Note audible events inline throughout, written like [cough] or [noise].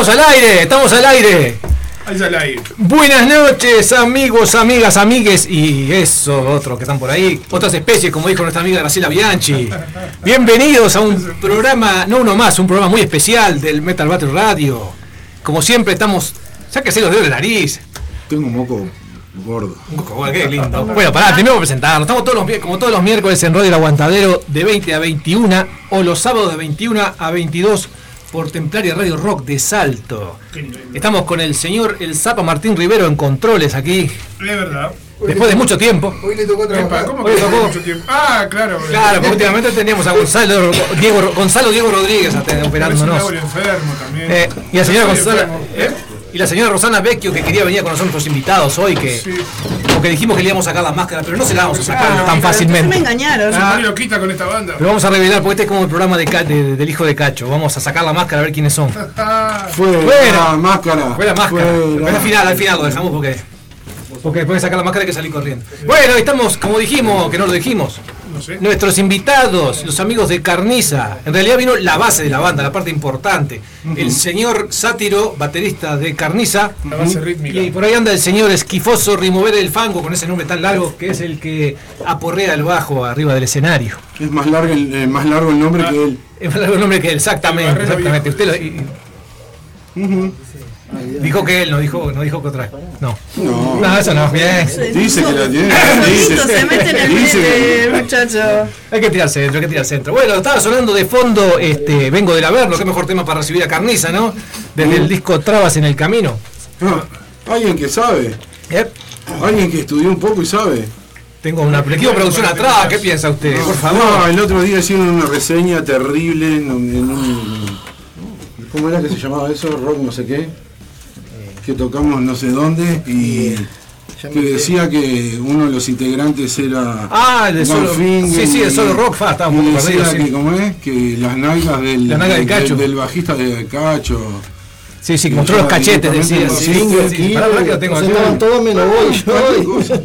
Estamos al aire, estamos al aire. Buenas noches, amigos, amigas, amigues y eso, otros que están por ahí. Otras especies, como dijo nuestra amiga Graciela Bianchi. Bienvenidos a un programa, no uno más, un programa muy especial del Metal Battle Radio. Como siempre, estamos. Ya que se los dedos de la nariz. Tengo un moco gordo. Un coco, bueno, qué lindo. Bueno, pará, primero presentarnos. Estamos todos los, como todos los miércoles en Radio El Aguantadero de 20 a 21 o los sábados de 21 a 22 por Templaria Radio Rock de Salto. Estamos con el señor El Zapa Martín Rivero en controles aquí, Es verdad. después de mucho tiempo. Hoy le tocó trabajar. ¿Cómo que tocó. mucho tiempo? Ah, claro. Claro, porque últimamente teníamos a Gonzalo Diego, Gonzalo Diego Rodríguez operándonos. Enfermo también. Eh, y la señora Estoy Gonzalo, enfermo. eh, y la señora Rosana Vecchio que quería venir con nosotros invitados hoy, que Sí. porque dijimos que le íbamos a sacar la máscara, pero no se la vamos a sacar Ah, tan Se me fácilmente. engañaron. Se pone loquita con esta banda. Pero vamos a revelar porque este es como el programa de Ca- de- del hijo de Cacho. Vamos a sacar la máscara a ver quiénes son. Ah, Fuera, Fuera. máscara. Fue la máscara. Fuera. Pero al final, al final lo dejamos porque. Porque después de sacar la máscara hay que salir corriendo. Bueno, estamos, como dijimos, que no lo dijimos. no sé. Nuestros invitados, los amigos de Carniza. En realidad vino la base de la banda, la parte importante. El señor Sátiro, baterista de Carniza. La base rítmica. Y por ahí anda el señor Esquifoso Rimover el Fango, con ese nombre tan largo, que es el que aporrea el bajo arriba del escenario. Es más largo el, eh, más largo el nombre Ah. que él. Es más largo el nombre que él, exactamente. Exactamente. Usted lo- y-. dijo que él, no dijo, no dijo que otra. No. No. No, eso no, bien. Dice que la tiene. Solito se mete en el Dice muchacho. Hay que tirar centro, hay que tirar centro. Bueno, estaba sonando de fondo este Vengo del Averno, qué mejor tema para recibir a Carniza, ¿no? Desde el disco Trabas en el Camino. Ah, alguien que sabe. Eh, Alguien que estudió un poco y sabe. Tengo una de producción atrás, ¿qué piensa usted? Por No, favor. el otro día hicieron una reseña terrible en, un- en un. ¿Cómo era que se llamaba eso? Rock no sé qué. Que tocamos no sé dónde y. Que decía que uno de los integrantes era. Ah, el de solo. Finger Sí, sí, el solo rock, fa, estaba un y poco decía perdido, que, sí. ¿cómo es? Que las nalgas del, Las nalgas del del- Cacho. del bajista de Cacho. Sí, sí, que mostró los cachetes, decía. Sí.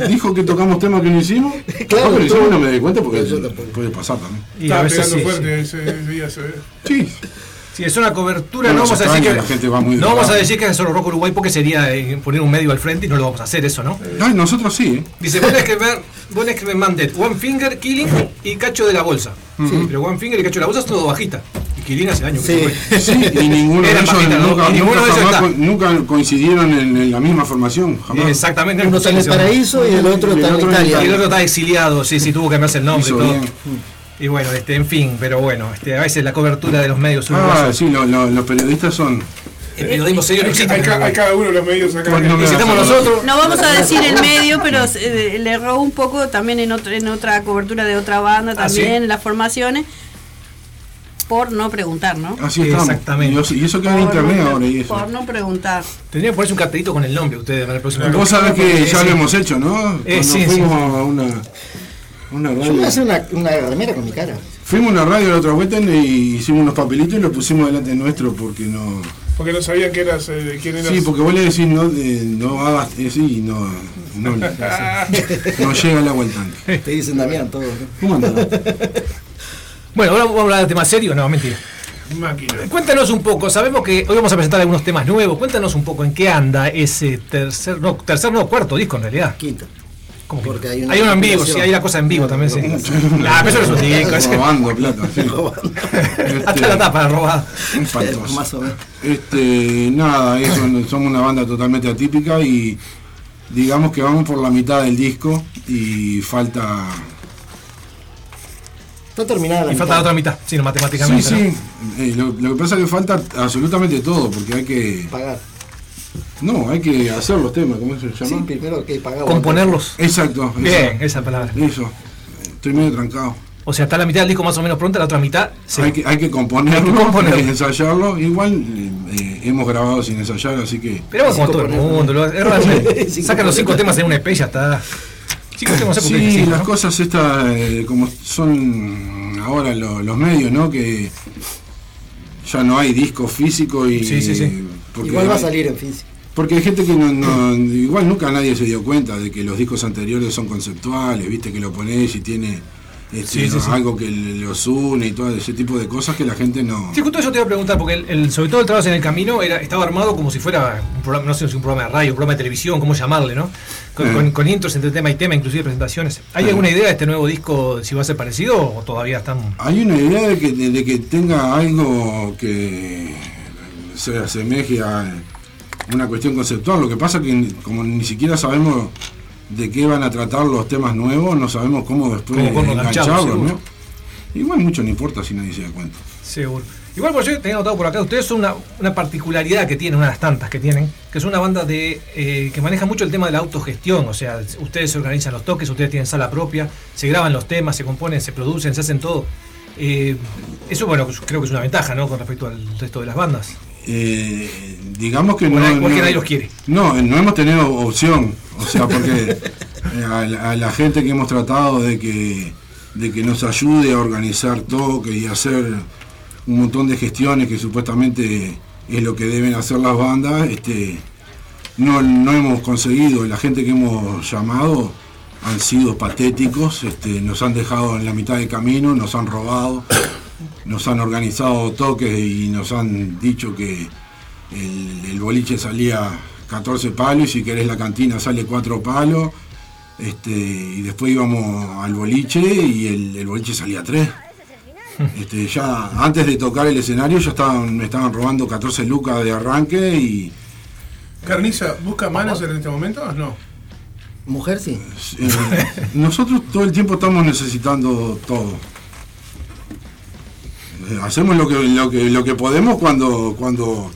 Dijo que tocamos temas que no hicimos. [laughs] Claro, Ah, que hicimos no me di cuenta porque puede pasar también. Estaba pegando sí, fuerte ese, ese día. Se ve. Sí. Sí, es una cobertura, No no vamos a decir que. la gente va muy no vamos a drogada. decir que es solo rock Uruguay porque sería eh, poner un medio al frente y no lo vamos a hacer eso, ¿no? Ay, nosotros sí, ¿eh? Dice, vos es que me, vos es que me mandé One Finger, Killing y Cacho de la Bolsa. Sí, pero One Finger y Cacho de la Bolsa es todo bajita. Y Killing hace años que Sí. se fue. Sí, y [laughs] ninguno de ellos bajita, ¿no? nunca, Y ninguno nunca de ellos jamás está. co- nunca coincidieron en, en la misma formación, jamás. Exactamente. Uno está en el paraíso y el otro Y el está en otro en Italia. Y el otro está exiliado, sí, sí, tuvo que cambiarse el nombre y Hizo todo. bien. Y bueno, este, en fin, pero bueno, este, a veces la cobertura de los medios Ah, uruguayos. sí, lo- lo- los periodistas son. El periodismo serio no Hay, existe. hay ca- hay cada uno de los medios acá. Bueno, no me Necesitamos hagas- nosotros. No vamos a decir el medio, pero eh, le erró un poco también en, otro, en otra cobertura de otra banda, ¿Ah, también sí? en las formaciones, por no preguntar, ¿no? Así estamos. Exactamente. Y eso, y eso queda en internet no- ahora y eso. Por no preguntar. Tendría que ponerse un cartelito con el nombre ustedes para el próximo Vos sabés que ya sí. lo hemos hecho, ¿no? Eh, Cuando sí, fuimos sí. a una, una Yo radio. una, una remera con mi cara. Fuimos a una radio la otra vuelta y hicimos unos papelitos y los pusimos delante nuestro porque no. Porque no sabían que eras, eh, quién eras. Sí, porque vos le decís no, de- no hagas y no, no, [laughs] no llega el agua al tanque. Te dicen Damián todo. ¿no? ¿Cómo andás? Bueno, ahora vamos a hablar de temas serios. No, mentira. Máquina. Cuéntanos un poco, sabemos que hoy vamos a presentar algunos temas nuevos. Cuéntanos un poco en qué anda ese tercer, no, tercer, no, cuarto disco en realidad. Quinto. ¿Cómo que Porque hay una hay uno en vivo, sí, hay la cosa en vivo también, sí. Eso [laughs] es un Robando plata. sí. [laughs] hasta la tapa robada. Más o menos. Este, nada, eso, somos una banda totalmente atípica y digamos que vamos por la mitad del disco y falta. Está terminada la Y falta la otra mitad, sí, no, Sí, matemáticamente. ¿no? sí. eh, lo, lo que pasa es que falta absolutamente todo, porque hay que. Pagar. No, hay que hacer los temas, ¿cómo se Sí, llama? primero que pagar. Componerlos. Exacto. Bien, eso. esa palabra. Eso. Estoy medio trancado. O sea, está la mitad del disco más o menos pronta, la otra mitad. sí. Hay, que, hay que componerlo, Hay que componerlo. hay que ensayarlo. Igual eh, hemos grabado sin ensayar, así que. Pero vamos como todo el mundo. lo- es realmente- [laughs] Cinco Sacan los cinco temas en un EP y ya está. Cinco temas, Sí, las ¿no? cosas estas, eh, como son ahora lo- los medios, ¿no? Que ya no hay disco físico y. Sí, sí, sí. Porque, Igual va a salir en físico. Porque hay gente que no, no- igual nunca nadie se dio cuenta de que los discos anteriores son conceptuales, viste que lo ponés y tiene este, Sí, sí, sí. algo que los une y todo ese tipo de cosas que la gente no... Sí, justo eso te iba a preguntar, porque el, el- sobre todo el trabajo en el camino era, estaba armado como si fuera un programa, no sé si un programa de radio, un programa de televisión, cómo llamarle, ¿no? Con, Eh. con- con intros entre tema y tema, inclusive presentaciones. ¿Hay Eh. alguna idea de este nuevo disco si va a ser parecido o todavía están.? Hay una idea de que, de, de que tenga algo que se asemeje a una cuestión conceptual. Lo que pasa que como ni siquiera sabemos de qué van a tratar los temas nuevos, no sabemos cómo después engancharlos. ¿no? Igual mucho no importa si nadie se da cuenta. Seguro. Igual por yo tenía notado por acá, ustedes son una, una particularidad que tienen, una de las tantas que tienen, que es una banda de eh, que maneja mucho el tema de la autogestión, o sea, ustedes se organizan los toques, ustedes tienen sala propia, se graban los temas, se componen, se producen, se hacen todo. Eh, eso, bueno, creo que es una ventaja, ¿no? Con respecto al resto de las bandas. Eh, digamos que no, no- nadie los quiere. No, no hemos tenido opción. O sea, porque [laughs] eh, a, la- a la gente que hemos tratado de que, de que nos ayude a organizar toques y hacer un montón de gestiones que supuestamente es lo que deben hacer las bandas, este, no, no hemos conseguido. La gente que hemos llamado han sido patéticos, este, nos han dejado en la mitad del camino, nos han robado, nos han organizado toques y nos han dicho que el, el boliche salía 14 palos y si querés la cantina sale 4 palos. Este, y después íbamos al boliche y el, el boliche salía 3. Este, ya antes de tocar el escenario ya estaban, me estaban robando 14 lucas de arranque y Carniza, ¿busca manager en este momento o no? Mujer sí. eh, nosotros todo el tiempo estamos necesitando todo. Hacemos lo que, lo que, lo que podemos cuando, cuando,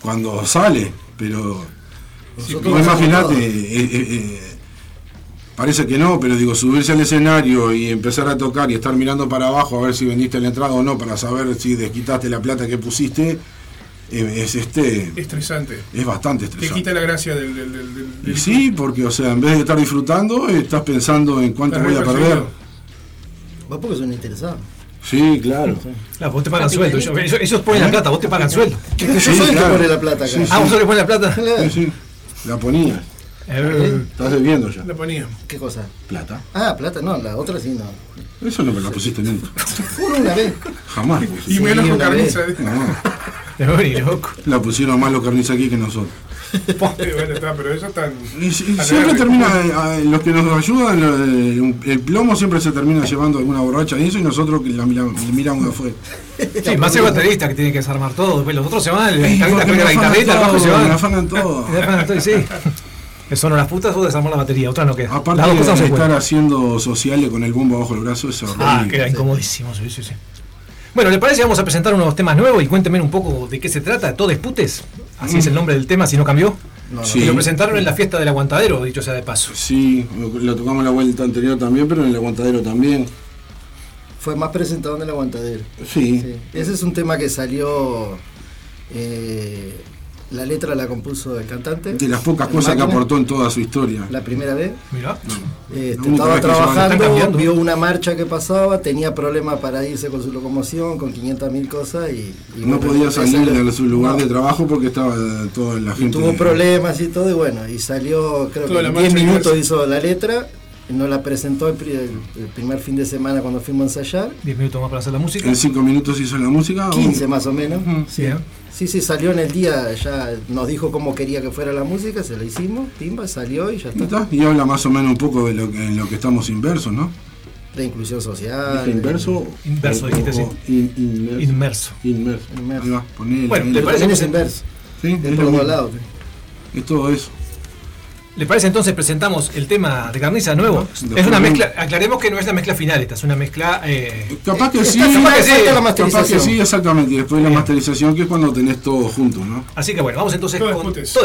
cuando sale, pero todo. eh, eh, eh, parece que no, pero digo, subirse al escenario y empezar a tocar y estar mirando para abajo a ver si vendiste la entrada o no, para saber si desquitaste la plata que pusiste, eh, es este Estresante. es bastante Te estresante. quita la gracia del. del, del, del- Y del- sí, porque o sea, en vez de estar disfrutando, estás pensando en cuánto voy a perder. Vos porque son interesados. Sí, claro. Claro, vos te pagan sueldo. Ellos, ellos- ponen la plata, vos te pagan sueldo. Yo soy el que pone la plata acá. Ah, vos solo le pones la plata. Sí, sí. La ponía. Eh, Estás debiendo ya. La ponía. ¿Qué cosa? Plata. Ah, plata, no, la otra sí no. Eso no me la pusiste nunca. [laughs] Uno una vez. Jamás. Y menos con una carniza. No, [laughs] no, ni loco. la pusieron más los carniza aquí que nosotros. [laughs] Sí, bueno, está, pero eso tan. Y, A siempre termina, eh, eh, los que nos ayudan, eh, un- el plomo siempre se termina llevando alguna borracha y eso y nosotros que la miramos, la miramos de afuera. Sí, más el baterista que tiene que desarmar todo. Después los otros se van, el Y guitarrista me el bajo se todo, me afanan todo. Y y sí. Que son las putas, vos desarmar la batería, otras no quedan. Aparte de estar pueden. haciendo sociales con el bombo bajo el brazo es horrible. Ah, queda incomodísimo, sí, sí, sí. Bueno, ¿le parece? Vamos a presentar unos temas nuevos y cuéntenme un poco de qué se trata. Todo Disputes, así es el nombre del tema, si no cambió. No, no. Sí. Y lo presentaron en la fiesta del aguantadero, dicho sea de paso. Sí, lo tocamos en la vuelta anterior también, pero en el aguantadero también. Fue más presentado en el aguantadero. Sí. Sí. Ese es un tema que salió. eh, la letra la compuso el cantante. De las pocas cosas que aportó en toda su historia. La primera vez. Mirá. Este, La única estaba trabajando, vio una marcha que pasaba, tenía problemas para irse con su locomoción, con 500 mil cosas y, y No podía salir de su lugar no. de trabajo porque estaba eh, toda la Y gente. tuvo problemas y todo, y bueno, y salió, creo Toda que en marcha 10 minutos hizo la letra, nos la presentó el, pri- el- el primer fin de semana cuando fuimos a ensayar, 10 minutos más para hacer la música. En cinco minutos hizo la música. 15 más o menos. Sí, ¿eh? Sí, sí, salió en el día, ya nos dijo cómo quería que fuera la música, se la hicimos, pimba, salió y ya Y está. Y habla más o menos un poco de lo que, en lo que estamos inversos, ¿no? La inclusión social. Inverso. Inverso, dijiste, sí. o in- inmerso. Inmerso. Inmerso. Inmerso. Ahí va, ponele Bueno, ahí. ¿le Pero parece que es inverso, Sí, es es por lo los dos mismo. lados. Es todo eso. ¿Le parece entonces presentamos el tema de Carniza nuevo? Es una de un- mezcla, aclaremos que no es la mezcla final, esta es una mezcla. eh, Capaz que Está sí. capaz que sí, la Capaz que masterización. sí, exactamente. Y después la Bien. masterización, que es cuando tenés todo junto, ¿no? así que bueno, vamos entonces Todo con. Todo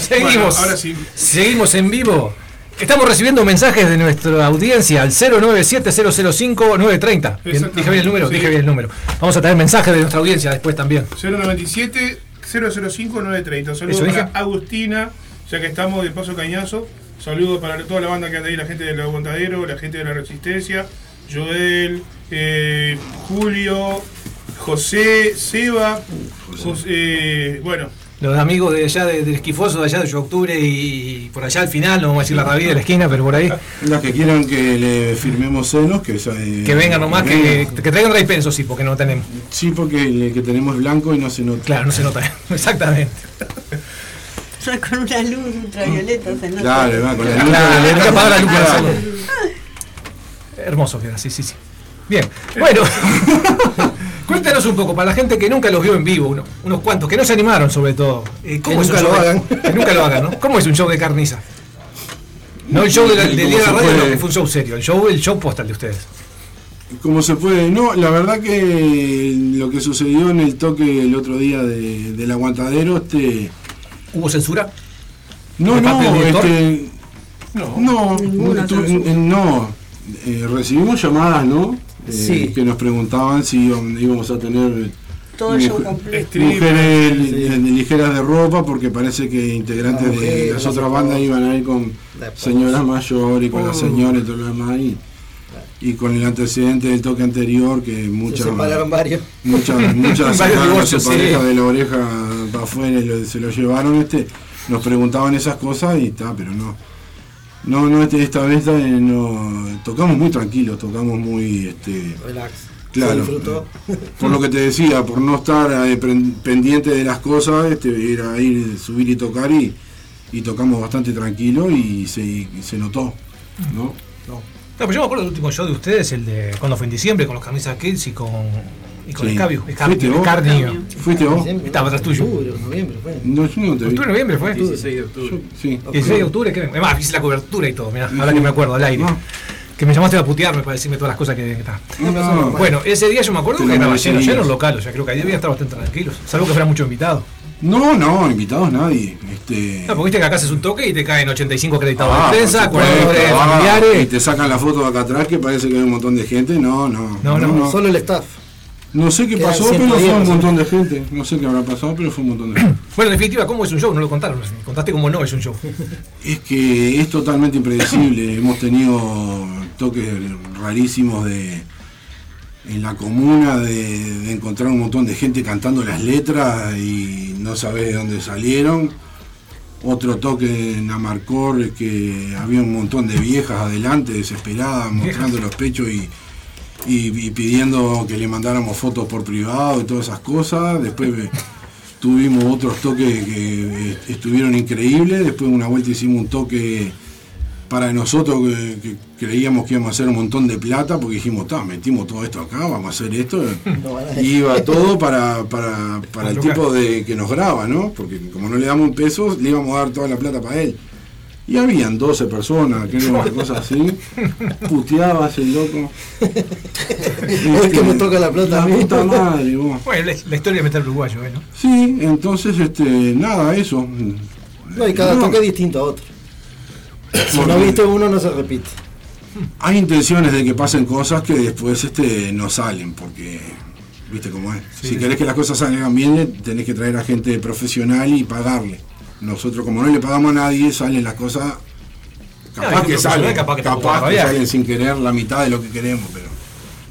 Seguimos. Bueno, ahora sí. Seguimos en vivo. Estamos recibiendo mensajes de nuestra audiencia al 097-005-930. Bien, Dije bien el número, Sí. dije bien el número. Vamos a tener mensajes de nuestra audiencia después también. 097 005 930. Saludos ¿Eso para dije? Agustina, ya que estamos de Paso Cañazo. Saludos para toda la banda que anda ahí, la gente del Aguantadero, la gente de la Resistencia, Joel, eh, Julio, José, Seba, José, eh, bueno, Los amigos de allá de- del esquifoso, de allá de 8 de octubre y por allá al final, no vamos a decir la rabia de la esquina, pero por ahí. [laughs] Los que quieran que le firmemos senos, que, esa- eh, Que vengan nomás, que, vengan. que traigan ray pen, eso sí, porque no tenemos. Sí, porque el que tenemos es blanco y no se nota. Claro, no se nota. [laughs] Exactamente. Con una luz ultravioleta se nota. Claro, va, con la luz Claro, que apagar la luz Claro. Hermoso queda, sí, sí, sí. Bien, bueno, [laughs] cuéntanos un poco, para la gente que nunca los vio en vivo, uno- unos cuantos, que no se animaron sobre todo. eh, ¿cómo Que es nunca lo de- hagan. [laughs] Que nunca lo hagan, ¿no? ¿Cómo es un show de carniza? No el show de del ¿Cómo día de la radio, no, que fue un show serio, el show, el show postal de ustedes. Como se puede, no, la verdad que lo que sucedió en el toque el otro día de- del aguantadero, este. ¿Hubo censura? No, ¿De parte del no, este. no, No, eh, no. Eh, recibimos llamadas, ¿no? Eh, Sí. Que nos preguntaban si íbam- íbamos a tener Todo mujer- mujeres Sí. ligeras de ropa, porque parece que integrantes de las otras bandas iban a ir con señoras mayores y con las Oh. señoras y todo lo demás. Y, y con el antecedente del toque anterior, que Se muchas separaron varios. muchas [laughs] muchas sacaron divorcios, su pareja sí. de la oreja para afuera y lo- se lo llevaron este nos preguntaban esas cosas y está pero no no no este, esta vez eh, no tocamos muy tranquilos tocamos muy este Relax. Claro. Disfrutó. por lo que te decía por no estar eh, pendiente de las cosas este era ir subir y tocar y, y tocamos bastante tranquilo y se, y se notó no No, pero yo me acuerdo del último show de ustedes, el de cuando fue en diciembre, con los camisas Kids y con, y con Sí. Escabio. Escabio, ¿Fuiste vos? Escarnio. fuiste vos Estaba atrás tuyo. Octubre, noviembre, fue. no yo no te vi ¿Octubre, noviembre fue? 16 de octubre. Yo- sí 16 de octubre, que además hice la cobertura y todo, mirá, ahora que me acuerdo, al aire. No. Que me llamaste a putearme para decirme todas las cosas que. que está. No. Bueno, ese día yo me acuerdo Te que estaba lleno, lleno local, o sea, creo que ahí debían estar bastante tranquilos, salvo que fuera mucho invitado. No, no, invitados nadie. Este... No, porque viste que acá haces un toque y te caen 85 acreditados Ah, de prensa, por supuesto, 40 ah, Y familiares. te sacan la foto de acá atrás que parece que hay un montón de gente. No, no. No, no, no. Solo el staff. No sé qué pasó, pero 110 fue un montón de gente. No sé qué habrá pasado, pero fue un montón de gente. Bueno, en definitiva, ¿cómo es un show? No lo contaron. Contaste cómo no es un show. Es que es totalmente impredecible. [laughs] Hemos tenido toques rarísimos de en la comuna de, de encontrar un montón de gente cantando las letras y no sabes de dónde salieron. Otro toque en Amarcor que había un montón de viejas adelante, desesperadas, mostrando los pechos y, y- y pidiendo que le mandáramos fotos por privado y todas esas cosas. Después [laughs] tuvimos otros toques que eh, estuvieron increíbles. Después una vuelta hicimos un toque para nosotros que, que creíamos que íbamos a hacer un montón de plata porque dijimos, "Ta, metimos todo esto acá, vamos a hacer esto. [laughs] No Y iba todo para, para, [laughs] para el tipo de que nos graba, ¿no? Porque como no le damos un peso, le íbamos a dar toda la plata para él. Y habían 12 personas, creo, una cosa así. Puteabas el loco. [laughs] Hoy que me toca la plata a La mí. puta madre, vos. Bueno, la, la historia de meter uruguayo, ¿eh? ¿no? Sí, entonces, este, nada, eso. No, y cada No, toque es distinto a otro. Si no viste uno, no se repite. Hay intenciones de que pasen cosas que después este, no salen, porque, viste cómo es. si querés que las cosas salgan bien, tenés que traer a gente profesional y pagarle. Nosotros, como no le pagamos a nadie, salen las cosas. Capaz que salen, capaz que capaz, salen sin querer la mitad de lo que queremos, pero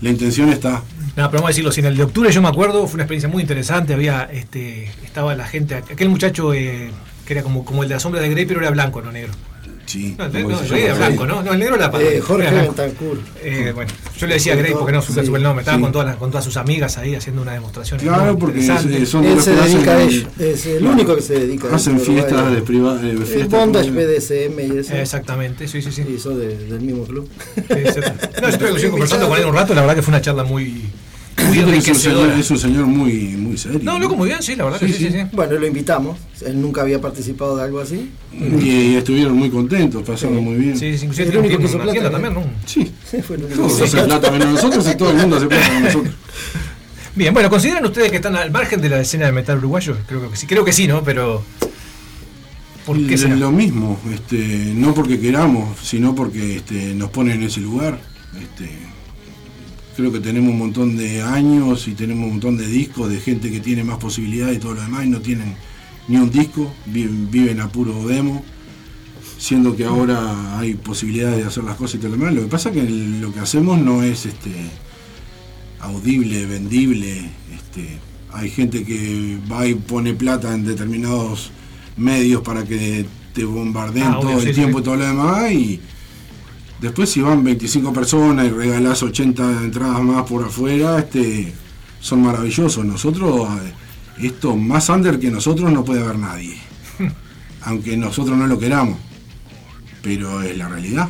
la intención está. No, pero vamos a decirlo, si en el de octubre yo me acuerdo, fue una experiencia muy interesante, había, este, estaba la gente, aquel muchacho eh, que era como, como el de la sombra de Grey, pero era blanco, no negro. Sí, No, no, el Grey era llama. blanco, ¿no? No, el negro era Eh, Jorge. Bentancur. Eh, bueno, yo le decía Grey porque no supe Sí, el nombre, estaba sí. con, todas las- con todas sus amigas ahí haciendo una demostración. Claro, porque es- son de Él los se que dedica a ello. Es el Claro. único que se dedica a Hacen eso, fiestas de privada. El fiestas bondage BDSM y eso. Exactamente, sí, sí, sí. Y eso de- del mismo club. Sí, sí. No, yo estuve [laughs] conversando con él un rato, la verdad que fue una charla muy muy que es un señor, enriquecedora. es un señor muy, muy serio. No, loco, muy bien, sí, la verdad que Sí, sí, sí. sí. sí. Bueno, lo invitamos. Él nunca había participado de algo así. Y, estuvieron muy contentos, pasando muy bien. Sí, sí, inclusive tiene único que tienda plata, también, ¿no? Sí. Fue el único Todos que- hacen plata menos nosotros y todo el mundo hace plata con nosotros. [laughs] Bien, bueno, ¿consideran ustedes que están al margen de la escena del metal uruguayo? Creo que sí, creo que sí, ¿no? Pero. ¿Por qué será? Lo mismo, este, no porque queramos, sino porque este, nos ponen en ese lugar. Este, creo que tenemos un montón de años y tenemos un montón de discos de gente que tiene más posibilidades y todo lo demás y no tienen ni un disco, viven, viven a puro demo, siendo que ahora hay posibilidades de hacer las cosas y todo lo demás. Lo que pasa es que lo que hacemos no es este, audible, vendible. Este, hay gente que va y pone plata en determinados medios para que te bombardeen Ah, todo el sí, tiempo sí. y todo lo demás y después si van 25 personas y regalás 80 entradas más por afuera, este, son maravillosos. Nosotros, eh, esto más under que nosotros no puede haber nadie. [laughs] Aunque nosotros no lo queramos. Pero es la realidad.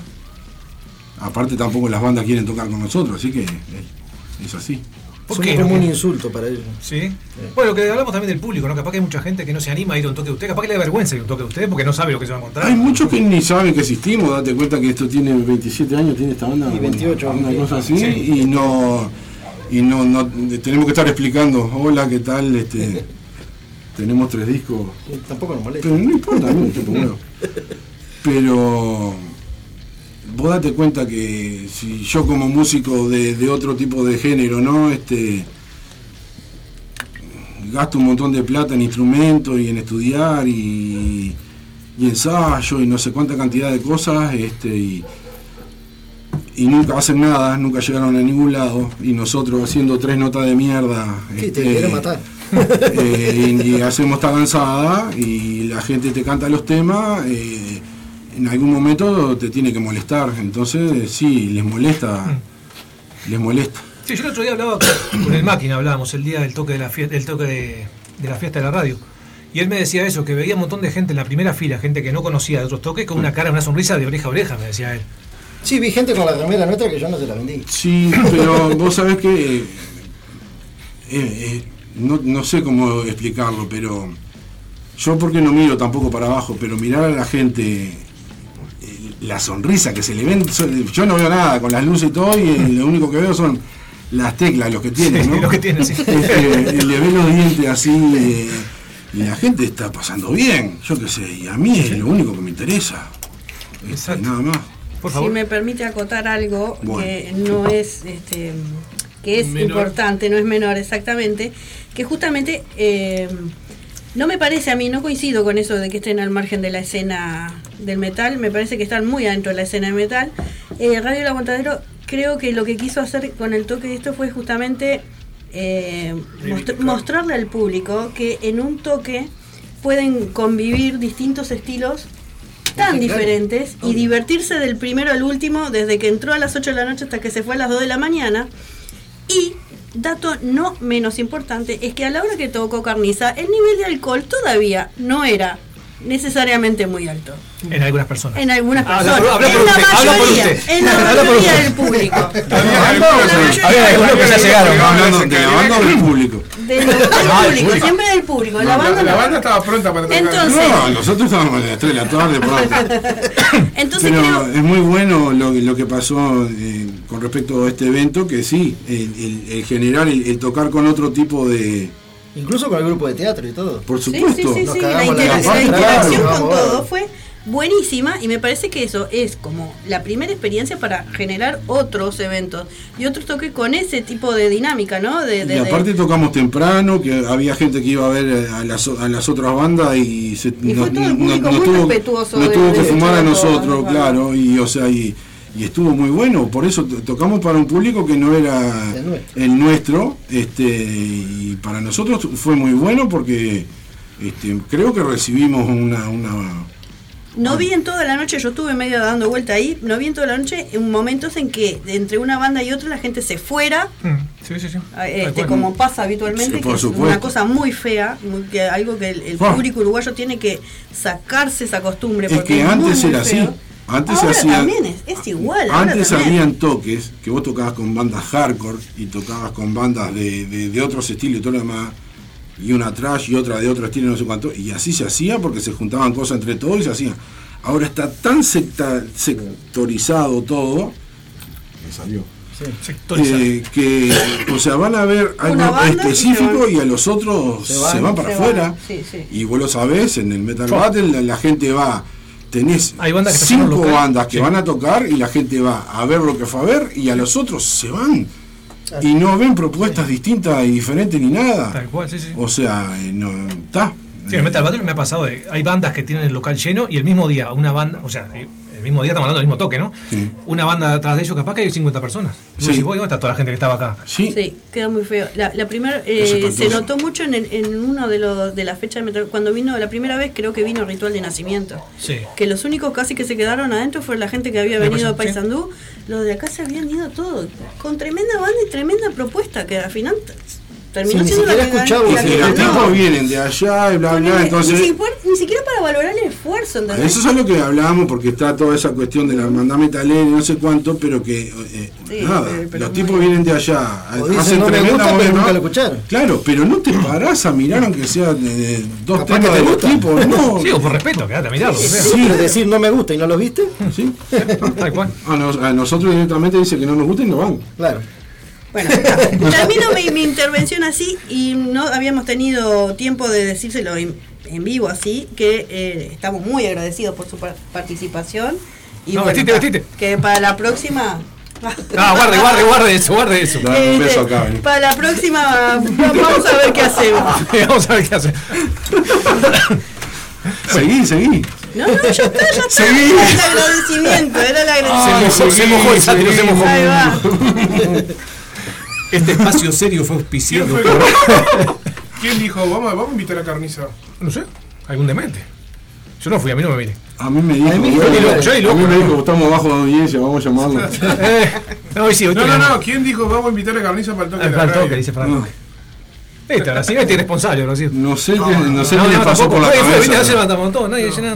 Aparte tampoco las bandas quieren tocar con nosotros, así que es, es así. ¿Por Somos qué? como un insulto para ellos. Sí. Bueno, lo que hablamos también del público, ¿no? Capaz que hay mucha gente que no se anima a ir a un toque de usted, capaz que le da vergüenza ir a un toque de usted porque no sabe lo que se va a encontrar. Hay muchos que ni saben que existimos, date cuenta que esto tiene 27 años, tiene esta banda. Y 28, Una sí. cosa así, Sí. y no. Y no, no tenemos que estar explicando, hola, ¿qué tal? Este, tenemos tres discos. Tampoco nos molesta. Pero no importa, no, un huevo. Pero vos date cuenta que si yo como músico de, de otro tipo de género, ¿no? Este gasto un montón de plata en instrumentos y en estudiar y, y ensayo y no sé cuánta cantidad de cosas, este y, y nunca hacen nada, nunca llegaron a ningún lado, y nosotros haciendo tres notas de mierda. Sí, te este, quiere matar. eh, y, y hacemos esta danzada y la gente te canta los temas, eh, en algún momento te tiene que molestar. Entonces, sí, les molesta. Les molesta. Sí, yo el otro día hablaba con, con el máquina, hablábamos el día del toque de la fiesta, del toque de, de la fiesta de la radio. Y él me decía eso, que veía un montón de gente en la primera fila, gente que no conocía de otros toques, con una cara, una sonrisa de oreja a oreja, me decía él. Sí, vi gente con la remera nuestra que yo no se la vendí. Sí, pero vos sabés que. eh, eh, no, no sé cómo explicarlo, pero. Yo, porque no miro tampoco para abajo, pero mirar a la gente. Eh, La sonrisa que se le ven. Yo no veo nada con las luces y todo, y eh, lo único que veo son las teclas, los que tienen, Sí, ¿no? [laughs] los que tienen, sí. Este, le ven los dientes así. eh, y la gente está pasando bien, yo qué sé, y a mí es lo único que me interesa. Este, Exacto. nada más. Por Si favor. me permite acotar algo Bueno. que no es este que es Menor. importante, no es menor exactamente, que justamente eh, no me parece a mí, no coincido con eso de que estén al margen de la escena del metal, me parece que están muy adentro de la escena del metal. Eh, Radio El Aguantadero creo que lo que quiso hacer con el toque de esto fue justamente eh, mostr- mostrarle al público que en un toque pueden convivir distintos estilos tan diferentes y divertirse del primero al último, desde que entró a las 8 de la noche hasta que se fue a las 2 de la mañana. Y, dato no menos importante, es que a la hora que tocó Carniza, el nivel de alcohol todavía no era necesariamente muy alto. En algunas personas. En algunas personas. habla por en la usted, habla por mayoría, usted. en la mayoría del público. Había Había algunos que ya llegaron. Estamos hablando de la banda o del público. De lo- del público, siempre del público. La banda la, estaba pronta para tocar. Entonces- No, nosotros estábamos a las 3 de la tarde pronto. [coughs] Entonces Pero creo, es muy bueno lo, lo que pasó eh, con respecto a este evento, que sí, el, el- el generar, el, el tocar con otro tipo de... Incluso con el grupo de teatro y todo. Por Sí, sí, supuesto. sí, Nos sí, La, interacción con todo fue buenísima y me parece que eso es como la primera experiencia para generar otros eventos y otros toques con ese tipo de dinámica, ¿no? De, de- Y de- aparte tocamos temprano, que había gente que iba a ver eh, a las, a las otras bandas y, se, Y fue todo el público muy tuvo, respetuoso nos de- tuvo de que fumar a nosotros, ¿no? claro, y o sea, y, y estuvo muy bueno, por eso to- tocamos para un público que no era El nuestro. el nuestro, este, y para nosotros fue muy bueno porque este, creo que recibimos una, una No vi en toda la noche, yo estuve medio dando vuelta ahí, no vi en toda la noche en momentos en que entre una banda y otra la gente se fuera, Mm, Sí, sí, sí. Tal este, como pasa habitualmente, Sí, que por es supuesto. una cosa muy fea, muy- que algo que el, el Ah. público uruguayo tiene que sacarse esa costumbre. Es porque que antes muy era así. Antes Ahora se hacía. también es, es igual. ahora Antes habían toques que vos tocabas con bandas hardcore y tocabas con bandas de, de- de otros estilos y todo lo demás. Y una trash y otra de otro estilo, no sé cuánto. Y así se hacía porque se juntaban cosas entre todos y se hacían. Ahora está tan secta- sectorizado todo. Me salió. Eh, que, o sea, van a ver algo y específico van. y a los otros Se se van. para afuera. van, sí, sí. Y vos lo sabés, en el Metal. Battle la, la gente va. Tenés Hay bandas que cinco local. bandas que Sí. van a tocar y la gente va a ver lo que fue a ver y a los otros se van. Y no ven propuestas distintas y diferentes ni nada. Tal cual, sí, sí. O sea, eh, no está. Sí, en el Metal Battle me ha pasado, de- hay bandas que tienen el local lleno y el mismo día una banda, o sea, el mismo día estamos hablando del mismo toque, ¿no? Sí. Una banda atrás de ellos capaz que hay 50 personas. Y Sí. decís, "Vos, ¿dónde está toda la gente que estaba acá? Sí, Sí, queda muy feo. La, la primera Es se notó mucho en, el- en uno de los de la fecha de cuando vino la primera vez creo que vino Ritual de Nacimiento. Sí. Que los únicos casi que se quedaron adentro fue la gente que había venido a Paysandú. Los de acá se habían ido todos con tremenda banda y tremenda propuesta que al final terminó Sí, ni siendo la siquiera que escuchamos que los tipos vienen de allá y bla, bla. ni, Entonces, siquiera, ni siquiera para valorar el esfuerzo, ¿entendés? Eso es algo que hablábamos porque está toda esa cuestión de la hermandad metalera y no sé cuánto, pero que eh, Sí, nada, pero- pero los tipos vienen de allá, dicen, hacen "No me tremenda gusta", pero nunca lo escucharon. Claro, pero no te parás a mirar aunque sea de, de dos Capaz temas te de los tipos, no. [laughs] Sí, o por respeto, quédate a mirarlo. sea. Sí, pero decir no me gusta y no los viste, Sí. [laughs] Tal cual. A, nos- a nosotros directamente dice que no nos gusta y no van. claro. Bueno, [laughs] termino mi, mi intervención así y no habíamos tenido tiempo de decírselo en, en vivo así, que eh, estamos muy agradecidos por su par- participación. Y No, bueno, vestite, vestite. Que para la próxima... [laughs] [laughs] Ah, guarde, guarde, guarde eso, guarde eso. Un beso Este, acá, vení. para la próxima vamos a ver qué hacemos. Vamos a ver qué hace. Seguí, seguí. No, no, ya está, ya está. Era el agradecimiento, era el Se agradecimiento. mojó, se mojó el sátiro, se mojó. Este espacio serio fue auspiciado ¿Quién, por... fue? ¿Quién dijo, vamos, a- vamos a invitar a Carniza? No sé, algún demente. Yo no fui, a mí no me vine. A mí me dijo, A mí me dijo, yo a mí me dijo, estamos bajo de audiencia, vamos a llamarlo. [laughs] Eh, no, sí, No, no, no, ¿quién dijo, vamos a invitar a Carniza para el toque Ah, de para la el toque, dice Fran No. Toque. Este, ahora sí, este es sí. No sé qué, no sé No, qué le no, pasó tampoco. por la Nadie fue, viste, ayer cabeza.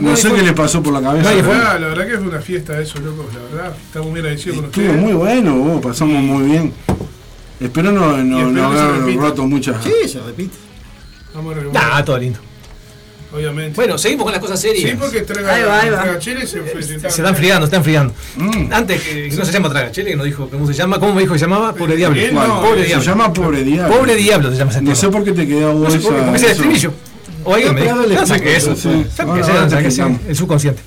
No nadie sé fue. qué le pasó por la cabeza. La verdad, la verdad que fue una fiesta eso, loco, la verdad. Estamos muy agradecidos con Estuvo ustedes. muy bueno, vos, pasamos muy bien. Espero no, no, no se haber roto muchas. Sí, se repite. Vamos a Nah, todo lindo. obviamente. Bueno, seguimos con las cosas serias. sí, porque traga, Ahí va, ahí va. traga chile se fue. Se están enfriando, se están enfriando. Mm. Antes que, que no se llama Tragachele, que nos dijo cómo se llama, ¿cómo me dijo que se llamaba? Pobre Diablo. Pobre se Diablo. llama Pobre Diablo. Pobre Diablo se llama ese No tema. sé por qué te queda vos No sé por qué, porque es el estribillo. O alguien me No, dijo. No, saqué eso. sí. El subconsciente.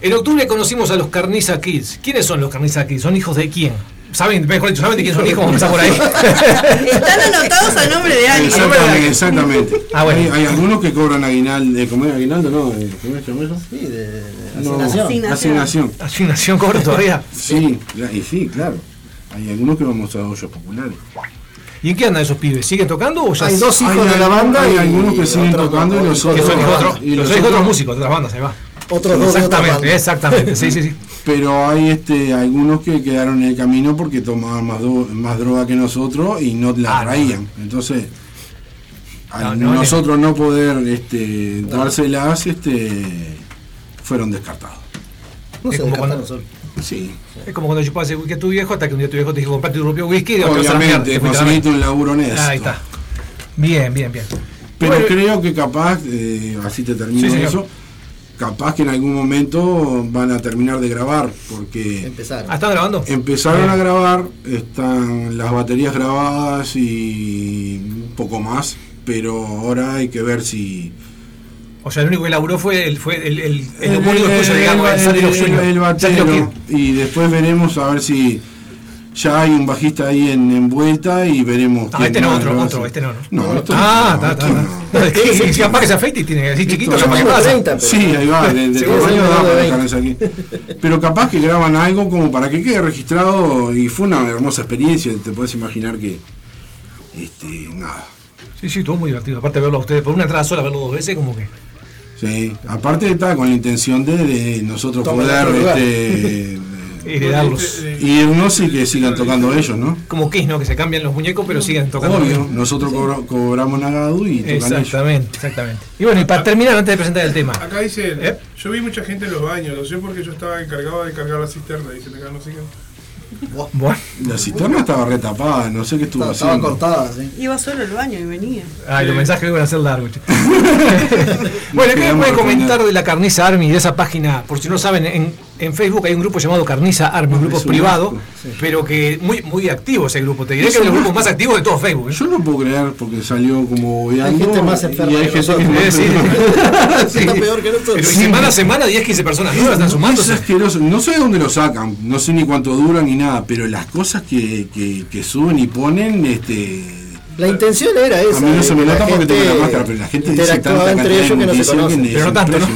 En octubre conocimos a los Carniza Kids. ¿Quiénes son los Carniza Kids? ¿Son hijos de quién? ¿Saben, mejor dicho, ¿saben de quién son hijos? Vamos a por ahí. [laughs] Están anotados a nombre de alguien. Exactamente, exactamente. Ah, bueno. hay, hay algunos que cobran aguinaldo, eh, ¿cómo es aguinaldo? No, eh, ¿cómo es, eso? Sí, de, de No, asignación. Asignación. asignación. Asignación cobra todavía. [laughs] Sí, y sí, claro. Hay algunos que vamos a ollos populares. ¿Y en qué andan esos pibes? ¿siguen tocando o ya Hay dos hijos Hay de la banda hay y algunos que siguen tocando y los que otros- son hijos de otros, músicos de otras bandas, ahí va. Otros dos de otra Exactamente, banda. exactamente, sí, sí, sí. Pero hay este algunos que quedaron en el camino porque tomaban más, do- más droga que nosotros y no la Ah, no. traían. Entonces, al No, no, nosotros no poder este, dárselas, este, fueron descartados. No se como descartaron cuando- solo. Sí, Es como cuando chupás el whisky a tu viejo hasta que un día tu viejo te dijo comprate tu propio whisky y obviamente, te fuiste a la facilita un laburo eso. Ahí está. Bien, bien, bien. Pero Bueno, creo que capaz, eh, así te termino Sí, señor. Capaz que en algún momento van a terminar de grabar, porque Empezaron. ¿Ah, ¿están grabando? empezaron a grabar, están las baterías grabadas y un poco más, pero ahora hay que ver si... O sea, el único que laburó fue el, fue el, el, el el, el- batero, y después veremos a ver si ya hay un bajista ahí en, en vuelta y veremos... Ah, quién este no, otro, otro, este no, no. No, esto Ah, no, está, está, es que si- capaz que se afeite y tiene así chiquito, Esto ¿para qué no, pasa? 30, pero- Sí, ahí va, [laughs] de, de tres años da para de dejarles aquí. Pero capaz que graban algo como para que quede registrado y fue una hermosa experiencia, te puedes imaginar que este nada. Sí, sí, estuvo muy divertido. Aparte de verlo a ustedes por una entrada sola, verlo dos veces, como que. Sí, aparte está con la intención de, de nosotros Toma poder este, [laughs] heredarlos. Y irnos y que sigan tocando ellos, ¿no? Como Kiss, ¿no? Que se cambian los muñecos, pero siguen tocando. Obvio, nosotros cobra- cobramos Nagadu y tocan ellos. Exactamente, exactamente. Y bueno, y para terminar, antes de presentar el tema. Acá dice, ¿Eh? yo vi mucha gente en los baños, lo sé porque yo estaba encargado de cargar la cisterna, dicen acá, no sé qué. Bueno, La cisterna estaba retapada, no sé qué estuvo Estaba, estaba haciendo. cortada, sí. Iba solo al baño y venía. ay, los mensajes van a ser largos. [laughs] bueno, ¿qué me pueden comentar de la Carniza Army, de esa página? Por si no saben, en, en Facebook hay un grupo llamado Carniza Army, un grupo Es un privado, asco, pero que muy muy activo ese grupo. Te diré Es que es un grupos más activos de todo Facebook. ¿eh? Yo no puedo creer porque salió como bobeando, gente más enferma y hay que gente que nosotros. es Eh, sí. [laughs] Está peor que nosotros. Pero semana a semana 10, 15 personas nuevas están Es sumándose. asqueroso. No sé de dónde lo sacan, no sé ni cuánto duran ni nada, pero las cosas que, que, que suben y ponen, este. La intención era esa. A mí no se me nota porque tengo la máscara, pero la gente dice tanta entre ellos que no se conocen. es Pero no tanto, ¿no?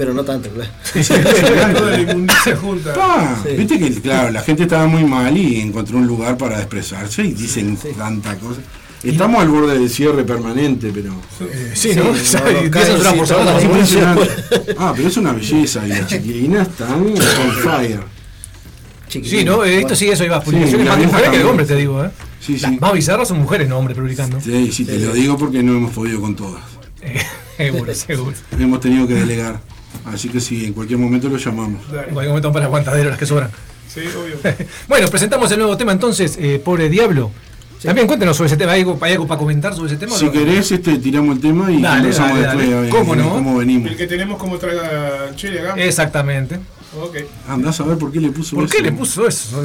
Pero no tanto, claro. [laughs] Inmundicia junta. Ah, Sí. Viste que, claro, la gente estaba muy mal y encontró un lugar para expresarse y dicen tanta cosa. Estamos al borde del cierre permanente, pero. Eh, sí, ¿no? Sí, no, no, 10 caen censuras por sí, semana. todas las Impresionante. [laughs] Ah, pero es una belleza y las chiquilinas están on fire. Sí, ¿no? Eh, Esto sí, eso iba a publicaciones Sí, más mujeres que de hombres, te digo, ¿eh? Sí, Las sí. más bizarras son mujeres, no hombres, publicando. Sí, sí, te lo digo porque no hemos podido con todas. [laughs] Eh, seguro, seguro. Hemos tenido que delegar. Así que sí, en cualquier momento lo llamamos. En Dale. cualquier momento para aguantadero las que sobran. Sí, obvio. [laughs] bueno, presentamos el nuevo tema entonces, eh, Pobre Diablo. También cuéntenos sobre ese tema, ¿hay algo, hay algo para comentar sobre ese tema? Si No. querés, este, tiramos el tema y Dale, dale, después dale. a ver ¿Cómo no? cómo venimos. El que tenemos como traga Chile acá. Exactamente. Ok. Andás a ver por qué le puso ¿Por eso. qué le puso eso?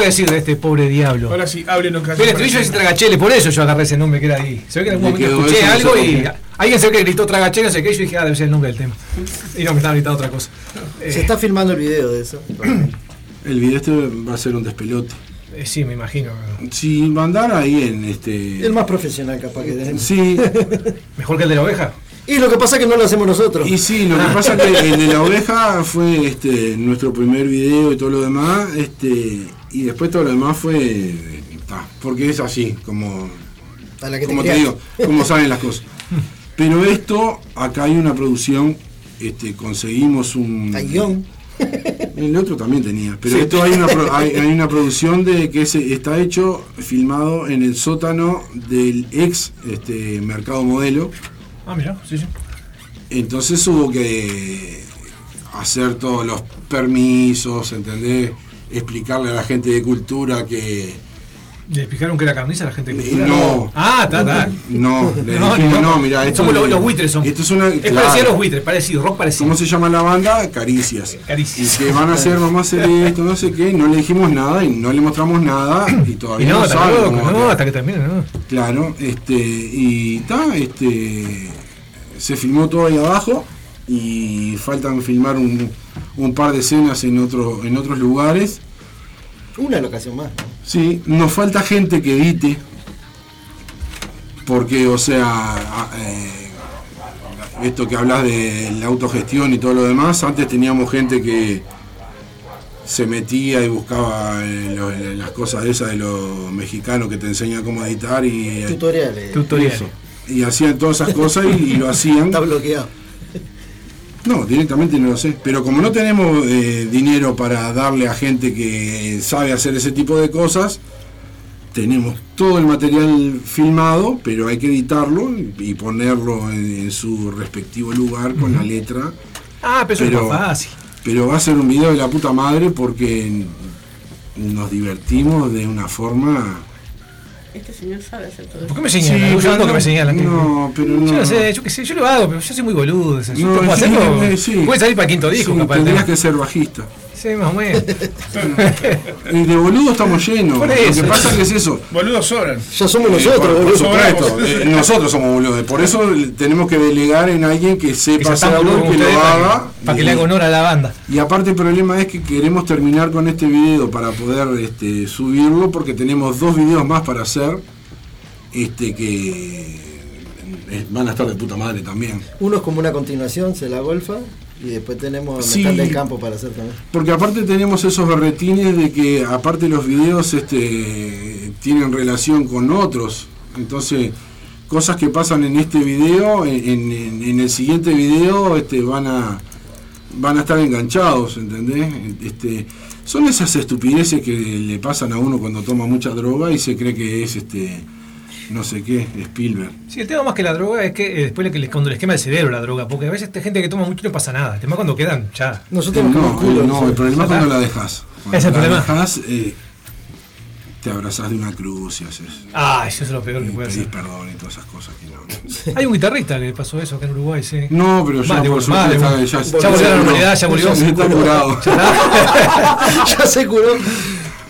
Puede decir de este pobre diablo? Ahora sí, háblenos Pero el estribillo es Tragachele, por eso yo agarré ese nombre que era ahí. Se ve que en algún momento escuché eso, algo y alguien se ve que gritó Tragachele, no sé qué, y yo dije, ah, debe ser el nombre del tema. Y no, me estaba gritando otra cosa. Eh, Se está filmando el video de eso. [clears throat] El video este va a ser un despelote. eh, sí, me imagino. Si va a andar ahí en este. El más profesional capaz que tenemos. Sí, [laughs] ¿Mejor que el de la oveja? Y lo que pasa es que no lo hacemos nosotros. y sí, lo que [laughs] pasa es que el de la oveja fue este nuestro primer video y todo lo demás, este, y después todo lo demás fue ta, porque es así, como, A la que como te te digo, como saben las cosas. [laughs] Pero esto, acá hay una producción, este, conseguimos un. Guión. [laughs] El otro también tenía, pero esto hay una, pro- hay, hay una producción de que se, está hecho, filmado en el sótano del ex este, mercado modelo. Ah, mira, sí, sí. Entonces hubo que hacer todos los permisos, ¿entendés? Explicarle a la gente de cultura que ¿Le explicaron que era carniza a la gente que Eh, no. Ah, está, está. no, [laughs] le No, dijimos, no. mira, esto Somos los, los buitres son. Esto es una es claro. parecido a los buitres, parecido, rock parecido. ¿Cómo se llama la banda? Caricias. Caricias. Y que van a hacer, vamos a hacer esto, no sé qué, no le dijimos nada y no le mostramos nada y [clears throat] Y todavía no, no, sabe luego, cómo no, hasta que termine, no. Claro, este, y está, este, se filmó todo ahí abajo y faltan filmar un, un par de escenas en, otro, en otros lugares. Una locación más. Sí, nos falta gente que edite, porque, o sea, a- eh, esto que hablas de la autogestión y todo lo demás, antes teníamos gente que se metía y buscaba eh, lo- las cosas esas de los mexicanos que te enseñan cómo editar y... Tutoriales. Tutorial. Eso. Y hacían todas esas cosas y, y lo hacían. [laughs] Está bloqueado. No, directamente no lo sé. Pero como no tenemos eh, dinero para darle a gente que sabe hacer ese tipo de cosas, tenemos todo el material filmado, pero hay que editarlo y ponerlo en, en su respectivo lugar con la letra. Ah, pero eso Pero- es más fácil. Pero va a ser un video de la puta madre porque nos divertimos de una forma... Este señor sabe hacer todo ¿Por qué me señalan? Sí, yo pero ando que no- me señalan. no, pero Yo no. lo sé, yo qué sé, yo lo hago, pero yo soy muy boludo. yo No, puedo sí, hacerlo. eh, sí. Puede salir para el quinto disco, Sí, capaz. tendrías ¿no? que ser bajista. Sí, más o menos. [laughs] Y de boludo estamos llenos. Por Lo eso. que pasa que es eso. Boludos sobran. Ya somos Eh, nosotros, por, por boludo. supuesto, eh, nosotros somos boludos. Por eso tenemos que delegar en alguien que sepa hacer algo que lo ustedes para que- haga. Para que le haga honor a la banda. Y aparte el problema es que queremos terminar con este video para poder este, subirlo porque tenemos dos videos más para hacer este que eh, van a estar de puta madre también. Uno es como una continuación, se la golfa. Y después tenemos Sí. Metal del Campo para hacer también. Porque aparte tenemos esos berretines de que aparte los videos este, tienen relación con otros. Entonces, cosas que pasan en este video, en, en- en el siguiente video este, van a van a estar enganchados, ¿entendés? Este, son esas estupideces que le pasan a uno cuando toma mucha droga y se cree que es este no sé qué, Spielberg. Sí, el tema más que la droga es que eh, después le, cuando les quema el cerebro la droga, porque a veces hay gente que toma mucho y no pasa nada. El tema es cuando quedan, ya. Nosotros No, culo. no, el problema es cuando la dejas. Cuando Es el la problema. dejas, eh, te abrazás de una cruz y haces. Ah, eso es lo peor que y puede pedís hacer. perdón y todas esas cosas que no. [laughs] Hay un guitarrista que le pasó eso acá en Uruguay, sí. No, pero ya Vale, por suerte ya, Ya volvió a la [laughs] normalidad, ya volvió. Ya está curado. [laughs] ya se curó.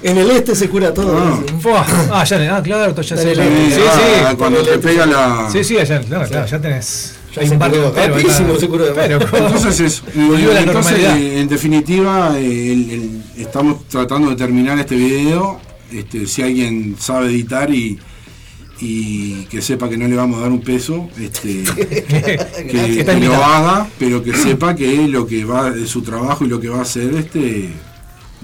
En el este se cura todo. Ah. Ah, ya, ah, claro. Sí, Ah, sí. Cuando te pega la. Sí, sí, allá, claro, claro, ya tenés. Ya hay se un Rapidísimo se curó de Pero, Entonces [laughs] la Entonces, eh, en definitiva, eh, el- el- estamos tratando de terminar este video. Este, si alguien sabe editar y, y que sepa que no le vamos a dar un peso, este, [laughs] que, lo haga, pero que sepa que lo que va, su trabajo y lo que va a hacer, este,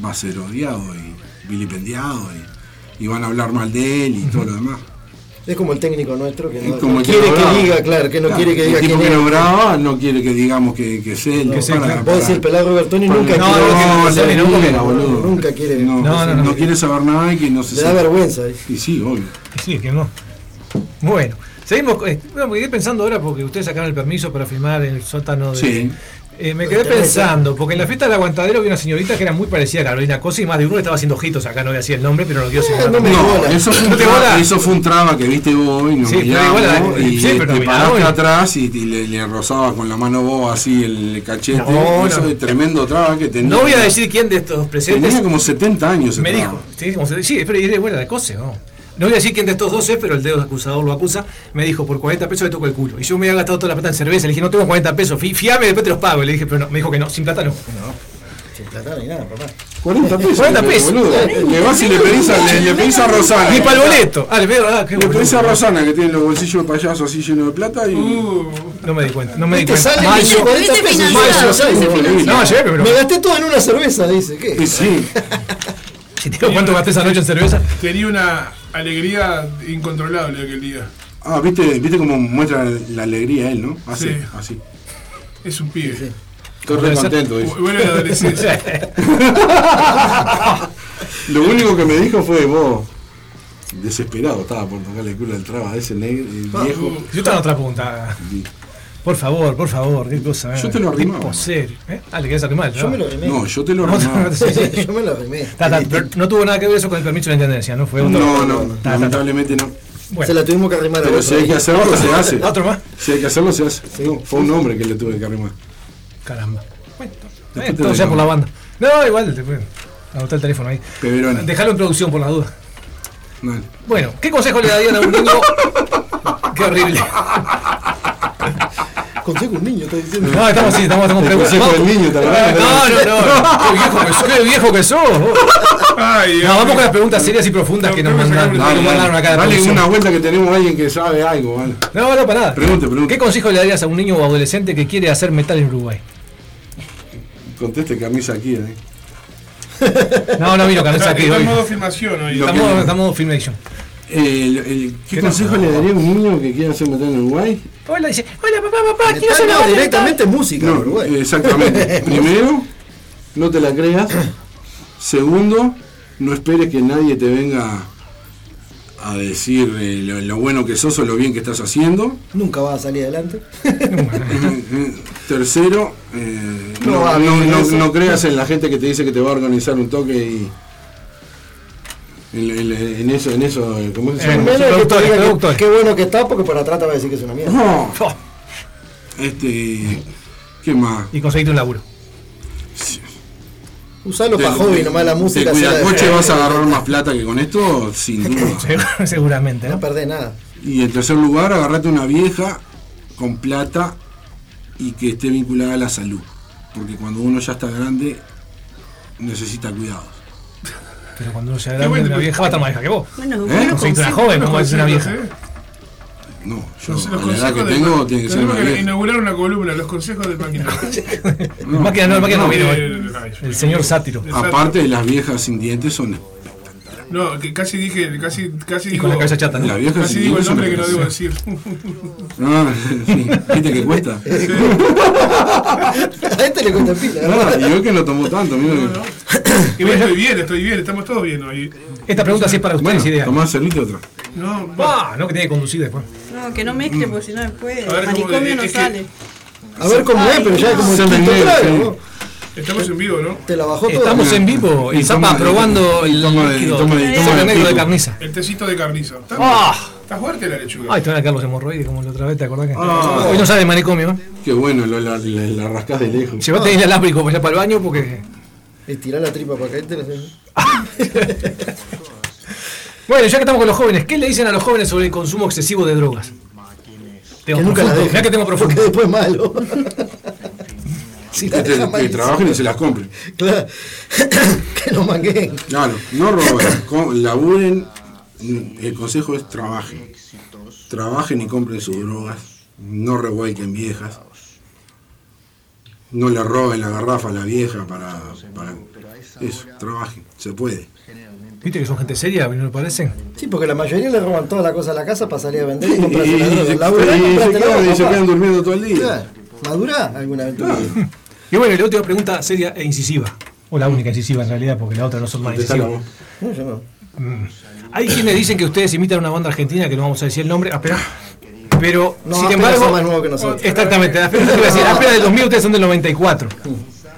va a ser odiado y vilipendiado y, y van a hablar mal de él y todo lo demás. Es como el técnico nuestro que no, como no el quiere que diga, claro, que no Claro, quiere que el diga tipo quién que es. lo graba no quiere que digamos que, que es él. Que sí, para- claro. Vos decís el pelado Robertoni nunca No, quiere. no, No, no, no, no, no, boludo. nunca quiere. No, No, no, no, no. quiere saber nada y que no se Le da vergüenza. eh. Y sí, obvio. Sí, que no. Bueno, seguimos. eh, bueno, me quedé pensando ahora porque ustedes sacaron el permiso para filmar en el sótano de. Sí. Eh, me quedé pensando, porque en la fiesta del aguantadero había una señorita que era muy parecida a Carolina Cosa y más de uno estaba haciendo ojitos acá, no voy a decir el nombre, pero no quiero decir no me No, eso fue, un ¿No te traba, bola? eso fue un traba que viste vos hoy, Sí, pero miramos, igual, y sí, pero te nos paraste atrás y, y le, le rozabas con la mano vos así el cachete. No, eso no. es tremendo traba que tenía. No voy a decir quién de estos presentes Tenía como 70 años. me traba. dijo, sí, como se- sí, pero buena de cose, ¿no? No voy a decir quién de estos dos es, pero el dedo acusador lo acusa. Me dijo, por 40 pesos le toco el culo. Y yo me había gastado toda la plata en cerveza. Le dije, no tengo 40 pesos, fi- fiame, después te los pago. Le dije, pero no, me dijo que no, sin plata no. Sin plata ni nada, papá. 40 pesos. 40 pesos. Le vas y le pedís a, le, le pedís a Rosana. Ni para el boleto. Ah, le veo, ah, qué Le pedís a. Rosana que tiene los bolsillos de payaso así llenos de plata y. Uh, No me di cuenta, no me di cuenta. sale Mal y yo. 40 Viste pesos. financiado, Mal yo, viste ¿sabes? financiado. No, pero Me gasté todo en una cerveza, dice. ¿Qué? sí. [laughs] Si te digo cuánto gasté esa noche en cerveza. tenía una alegría incontrolable aquel día. Ah, viste, viste cómo muestra la alegría él, ¿no? Así, Sí. así. Es un pibe. Estoy re contento. dice. Bueno, en la adolescencia. [laughs] Lo único que me dijo fue vos. Desesperado estaba por tocarle el culo al traba ese negro, el viejo. Yo tengo otra pregunta. Por favor, por favor, qué cosa. Yo te lo arrimaba. Serio. ¿Eh? Ah, le querés arrimar. Yo me lo arrimé. No, yo te lo No, arrimaba. sí, sí. Yo me lo arrimé. Ta, ta, pero no tuvo nada que ver eso con el permiso de la intendencia, ¿no? Fue otro. No, no, Ta, ta, ta. lamentablemente no. Bueno, Se la tuvimos que arrimar a Pero si hay que hacerlo, se hace. ¿Otro más? Si hay que hacerlo, se hace. No, fue un hombre que le tuve que arrimar. Caramba. Bueno, eh, todo sea por la banda. No, igual, después. Anotá el teléfono ahí. Peberona. Déjalo en producción por la duda. Dale. Bueno, ¿qué consejo le darían a un niño? [laughs] Qué horrible. Consejo un niño, está diciendo. No, estamos así, estamos, estamos preguntando. consejo del niño, ¿te acordás? No, no, no. [laughs] Qué viejo que sos. Qué viejo que sos. vos. Ay, No, vamos con las preguntas serias y profundas que nos No, no, mandaron, no, nos mandaron acá de dale producción. una vuelta que tenemos a alguien que sabe algo, ¿vale? No, no, para nada. Pregunte, pregunte. ¿Qué consejo le darías a un niño o adolescente que quiere hacer metal en Uruguay? Conteste camisa aquí, ¿eh? [laughs] No, no vino Está, aquí está hoy. en modo filmación hoy. Lo que- Estamos, estamos Filmation. El- el- ¿Qué ¿Qué consejo le daría a un niño que quiera hacer metal en Uruguay? Hola, dice, hola papá, papá, quiero hacer no, directamente música, No, Uruguay. exactamente. [laughs] Primero, no te la creas. Segundo, no esperes que nadie te venga a decir eh, lo, lo bueno que sos o lo bien que estás haciendo. Nunca vas a salir adelante. [laughs] Tercero, eh, No no, va no- bien no- eso. no creas en la gente que te dice que te va a organizar un toque y en, eso, en eso, eh, ¿cómo se llama? Menos que te productores, diga que- productores. Qué bueno que está, porque para atrás te va a decir que es una mierda. No, este, ¿qué más? y conseguiste un laburo. Usalo De- para hobby, nomás la música. Sea de- coche vas a agarrar más plata que con esto, sin [laughs] duda. [laughs] Seguramente, No ¿no? perdés nada. Y en tercer lugar, agarrate una vieja con plata y que esté vinculada a la salud. Porque cuando uno ya está grande, necesita cuidados. Pero cuando uno sea grande, bueno, una pues. vieja va a estar más vieja que vos. Bueno, ¿Eh? una joven, como es una vieja. ¿eh? No, yo los a la edad que de- tengo tiene que ser una que vieja. inaugurar una columna, los consejos de máquina. El máquina no, el máquina no. Eh, El señor sátiro. Aparte, las viejas sin dientes son. No, que casi dije, casi, casi Y digo, con la cabeza chata, ¿no? Las viejas casi digo el nombre que no debo decir. [laughs] Ah, sí. ¿Viste que cuesta? [laughs] A este le cuesta pila. ¿no? Ah, y yo que no tomó tanto, mira que- Y bueno, estoy bien, estoy bien, estamos todos bien hoy. esta pregunta sí es para Bueno, ustedes, idea. tomás servite otra. No, Ah, no que tiene que conducir después. No, que no mezcle, porque si no después A ver, el ¿cómo manicomio no que- sale. A ver cómo es, pero ya es como el Se quinto ¿no? estamos en vivo, ¿no? Te la bajó todo. Estamos en vivo y Y Zapa probando y el de- carniza. El tecito de carniza. Está, ¡Ah! está fuerte la lechuga. Ay, te van a caer los hemorroides como la otra vez, ¿te acordás que? Ah. Hoy no sale manicomio, ¿eh? Qué bueno, lo, la, la, la rascás de lejos. Llevate el alámbrico para el baño porque. Estirar la tripa para caerte. la- [laughs] Bueno, ya que estamos con los jóvenes, ¿qué le dicen a los jóvenes sobre el consumo excesivo de drogas? Tengo Que nunca la que tengo Porque profundo. después es malo. [laughs] Sí, Que, te- que trabajen y se las compren. Claro. [coughs] que no manguen. Claro, no roben, laburen. El consejo es trabajen. Trabajen y compren sus drogas. No revuelquen viejas. No le roben la garrafa a la vieja para, para eso. Trabajen, se puede. ¿Viste que son gente seria? ¿No le parecen? Sí, porque la mayoría le roban toda la cosa a la casa para salir a vender y Y, comprarse la droga. y- se, la quedan, y se quedan durmiendo todo el día. Claro. ¿Madurá alguna vida? Y bueno, y la última pregunta seria e incisiva. O la única incisiva en realidad, porque la otra no son más incisivas. No, no. Mm. Hay quienes dicen que ustedes imitan a una banda argentina que no vamos a decir el nombre. Ah, espera. Pero, No, sin apenas embargo. son más nuevos que nosotros. Exactamente, las penas, te iba a decir, las penas del 2000 ustedes son del 94.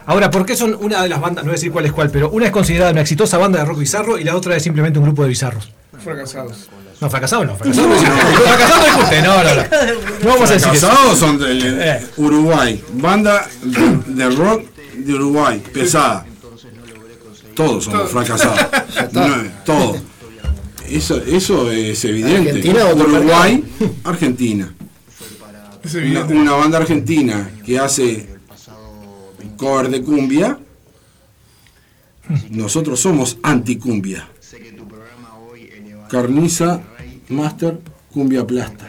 Ahora, ¿por qué son una de las bandas? No voy a decir cuál es cuál, pero una es considerada una exitosa banda de rock bizarro y la otra es simplemente un grupo de bizarros. Fracasados. No, fracasado no, fracasado no. Fracasado no es usted, no, no, no. No vamos a decir eso. Casados son de Eh. Uruguay. Banda de, rock de Uruguay, pesada. Todos somos fracasados. [laughs] No, todo. Eso, eso es evidente. ¿Argentina o Uruguay, Argentina. Una, una banda argentina que hace cover de cumbia. Nosotros somos anticumbia. Carniza, Master, Cumbia Plasta.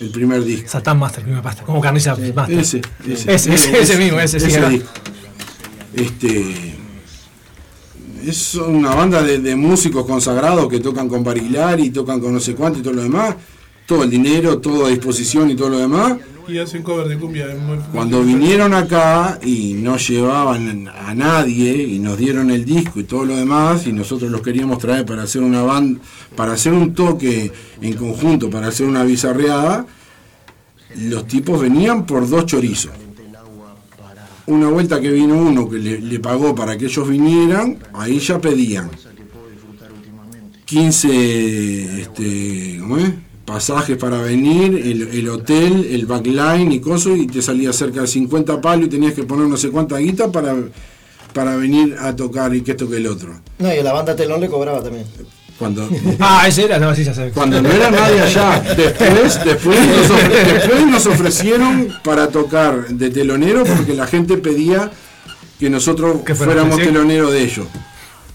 El primer disco. Satán Master, primera pasta. Como carniza Master. Ese, ese, Ese, ese, ese mismo, ese sí, era. disco. Este. Es una banda de, de músicos consagrados que tocan con Barilari, tocan con no sé cuánto y todo lo demás. Todo el dinero, todo a disposición y todo lo demás. Y hacen cover de cumbia. muy- Cuando vinieron acá y no llevaban a nadie y nos dieron el disco y todo lo demás y nosotros los queríamos traer para hacer una banda, para hacer un toque en conjunto, para hacer una bizarreada, los tipos venían por dos chorizos. Una vuelta que vino uno que le, le pagó para que ellos vinieran, ahí ya pedían 15 este, ¿cómo es? Pasajes para venir, el, el hotel, el backline y cosas, y te salía cerca de 50 palos y tenías que poner no sé cuánta guita para, para venir a tocar y que esto que el otro. No, y a la banda Telón le cobraba también. Cuando, [laughs] Ah, ese era, no, sí, ya sé. cuando no era nadie allá, después, después, nos ofre- después nos ofrecieron para tocar de telonero porque la gente pedía que nosotros Que fuéramos sí. teloneros de ellos.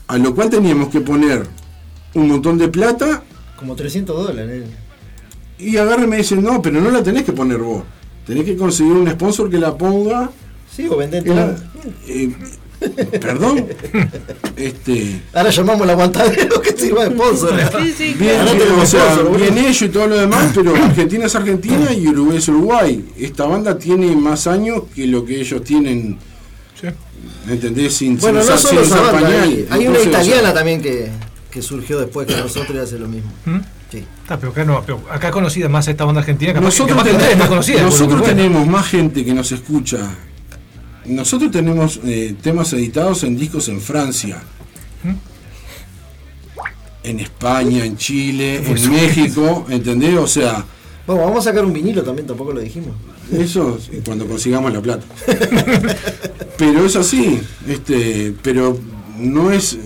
A lo cual teníamos que poner un montón de plata Como 300 dólares. eh. Y agarra y me dicen, no, pero no la tenés que poner vos. Tenés que conseguir un sponsor que la ponga. Sí, o vender Era- Telón. eh, perdón. Este. Ahora llamamos al aguantadero que sirva de sponsor. Sí, sí. Bien, Ahora bien, tenemos o sea, sponsor, bien ellos y todo lo demás, pero Argentina es Argentina y Uruguay es Uruguay. Esta banda tiene más años que lo que ellos tienen, Sí. ¿entendés? Sin, Bueno, sin no usar- solo sin esa usar banda, pañal. hay, hay una Entonces, o sea, italiana también que, que surgió después que nosotros y hace lo mismo. ¿Mm? Sí. Ah, pero acá no, pero acá conocida más esta banda argentina, que- Nosotros, que tenemos, más conocida. nosotros tenemos más gente que nos escucha. Nosotros tenemos eh, temas editados en discos en Francia, en España, en Chile, en México, ¿entendés? O sea, Bueno, vamos a sacar un vinilo también, tampoco lo dijimos. eso cuando consigamos la plata. Pero es así, este, pero no es,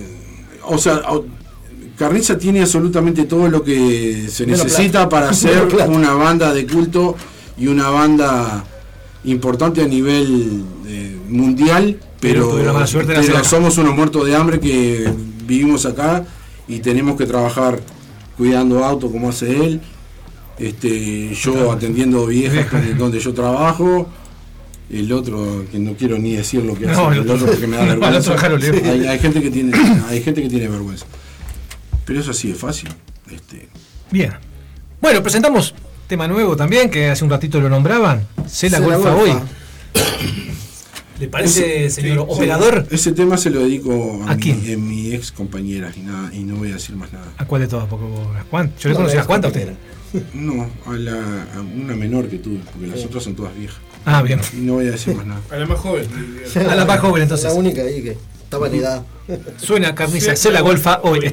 o sea, Carniza tiene absolutamente todo lo que se Menos necesita plata. para [laughs] hacer una banda de culto y una banda importante a nivel eh, mundial, Pero la suerte somos unos muertos de hambre que vivimos acá y tenemos que trabajar cuidando auto como hace él, este, yo atendiendo viejas donde, donde yo trabajo, el otro que no quiero ni decir lo que hace, No, el el otro- otro porque me da [laughs] vergüenza. otro hay gente que tiene, hay gente que tiene vergüenza. Pero eso así es fácil. Este, Bien. Bueno, presentamos tema nuevo también, que hace un ratito lo nombraban. Se la Se la golfa golfa. hoy. ¿Le parece, Ese- señor sí, operador? Ese tema se lo dedico a, ¿A mi, quién? en mi ex compañera y, nada, y no voy a decir más nada. ¿A cuál de todas? Porque vos- ¿a cuán- Yo le No, conocí a cuántas a usted. No, a, la, a una menor que tuve, porque las otras son todas viejas. Ah, bien. Y no voy a decir más nada. A la más joven. A la más joven entonces. La única ahí que estaba en edad. Suena carniza, Sí, se la golfa hoy.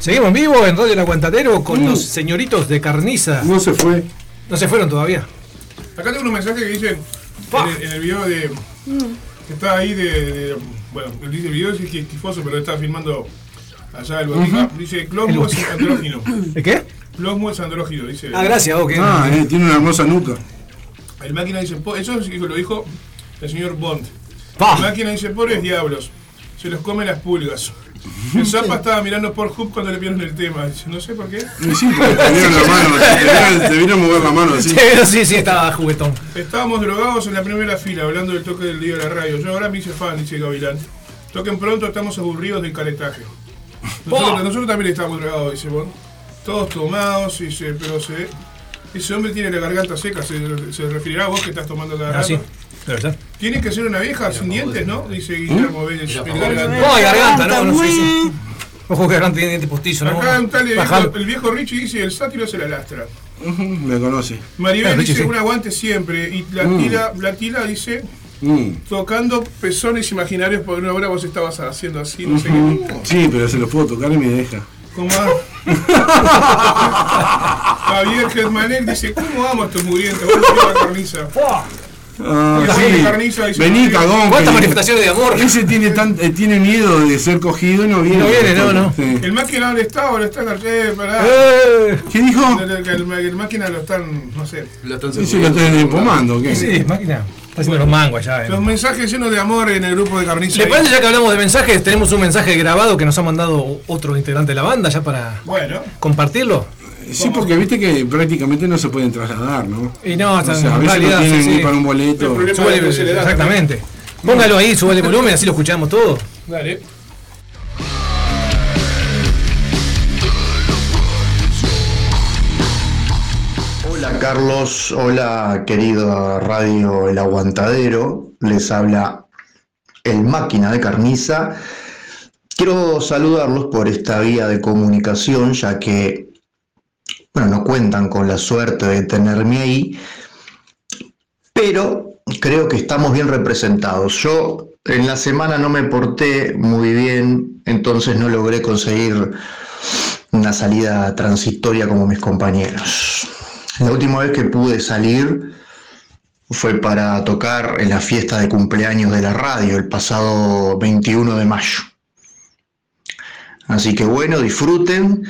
¿Seguimos en vivo en Radio El Aguantadero con los señoritos de Carniza? No se fue. No se fueron todavía. Acá tengo unos mensajes que dicen Pa. en el, en el video de. que está ahí de. de- bueno, él dice el video dice que es tifoso, pero está filmando allá el botica. Dice Closmo es andrógino. [coughs] ¿El qué? Closmo es andrógino, dice. Ah, gracias, que. Ah, eh, tiene una hermosa nuca. El máquina dice, eso lo dijo el señor Bond. Pa. El máquina dice, pobres diablos, se los comen las pulgas. El Zapa estaba mirando por Hub cuando le vieron el tema. Dice, no sé por qué. Sí, porque te vieron la mano, te vieron, te vieron mover la mano así. [laughs] Sí, sí, estaba juguetón. Estábamos drogados en la primera fila hablando del toque del día de la radio. Yo ahora me hice fan, dice Gavilán. Toquen pronto, estamos aburridos del caletaje. Nosotros, también estamos drogados, dice Bond. Todos tomados, dice, pero se, ese hombre tiene la garganta seca, se, se referirá a vos que estás tomando cada Ah, rato. sí. Verdad. Tiene que ser una vieja sin dientes, ¿no? Dice Guillermo Vélez. No, garganta, no, no sé. Ojo que garganta tiene diente postizo, ¿no? Acá un tal el viejo, el viejo Richie dice, el sátiro se la lastra. Me conoce. Maribel Richie, dice, sí. un aguante siempre. Y la tila, la tila dice, Mm. tocando pezones imaginarios por una hora vos estabas haciendo así, no sé qué. Sí, pero se los puedo tocar y me deja. ¿Cómo [laughs] Javier Germanek dice, ¿cómo amo a estos murientes? Vamos a la carniza. Ah, sí. sí, Vení, cagón. ¿Cuántas manifestaciones de amor? Ese tiene, tan, eh, tiene miedo de ser cogido y no viene. No viene, no, no. Sí. El máquina dónde está, ahora está eh, pará. ¡Eh! ¿Qué dijo? El, el- el- máquina lo están, no sé. Dice que lo estoy empomando, ¿qué? Sí, máquina. Está haciendo los mangos allá. Los eh. mensajes llenos de amor en el grupo de carniza. ¿Le parece ya que hablamos de mensajes? Tenemos un mensaje grabado que nos ha mandado otro integrante de la banda ya para Bueno, compartirlo. Sí, porque viste que prácticamente no se pueden trasladar, ¿no? Y no, O hasta sea, a en veces no realidad, tienen sí, sí. para un boleto. exactamente. Póngalo ahí, sube el volumen, así lo escuchamos todo. dale. Hola Carlos, hola querido Radio El Aguantadero, les habla el máquina de carniza. Quiero saludarlos por esta vía de comunicación, ya que, bueno, no cuentan con la suerte de tenerme ahí, pero creo que estamos bien representados. Yo en la semana no me porté muy bien, entonces no logré conseguir una salida transitoria como mis compañeros. La última vez que pude salir fue para tocar en la fiesta de cumpleaños de la radio el pasado 21 de mayo. Así que bueno, disfruten.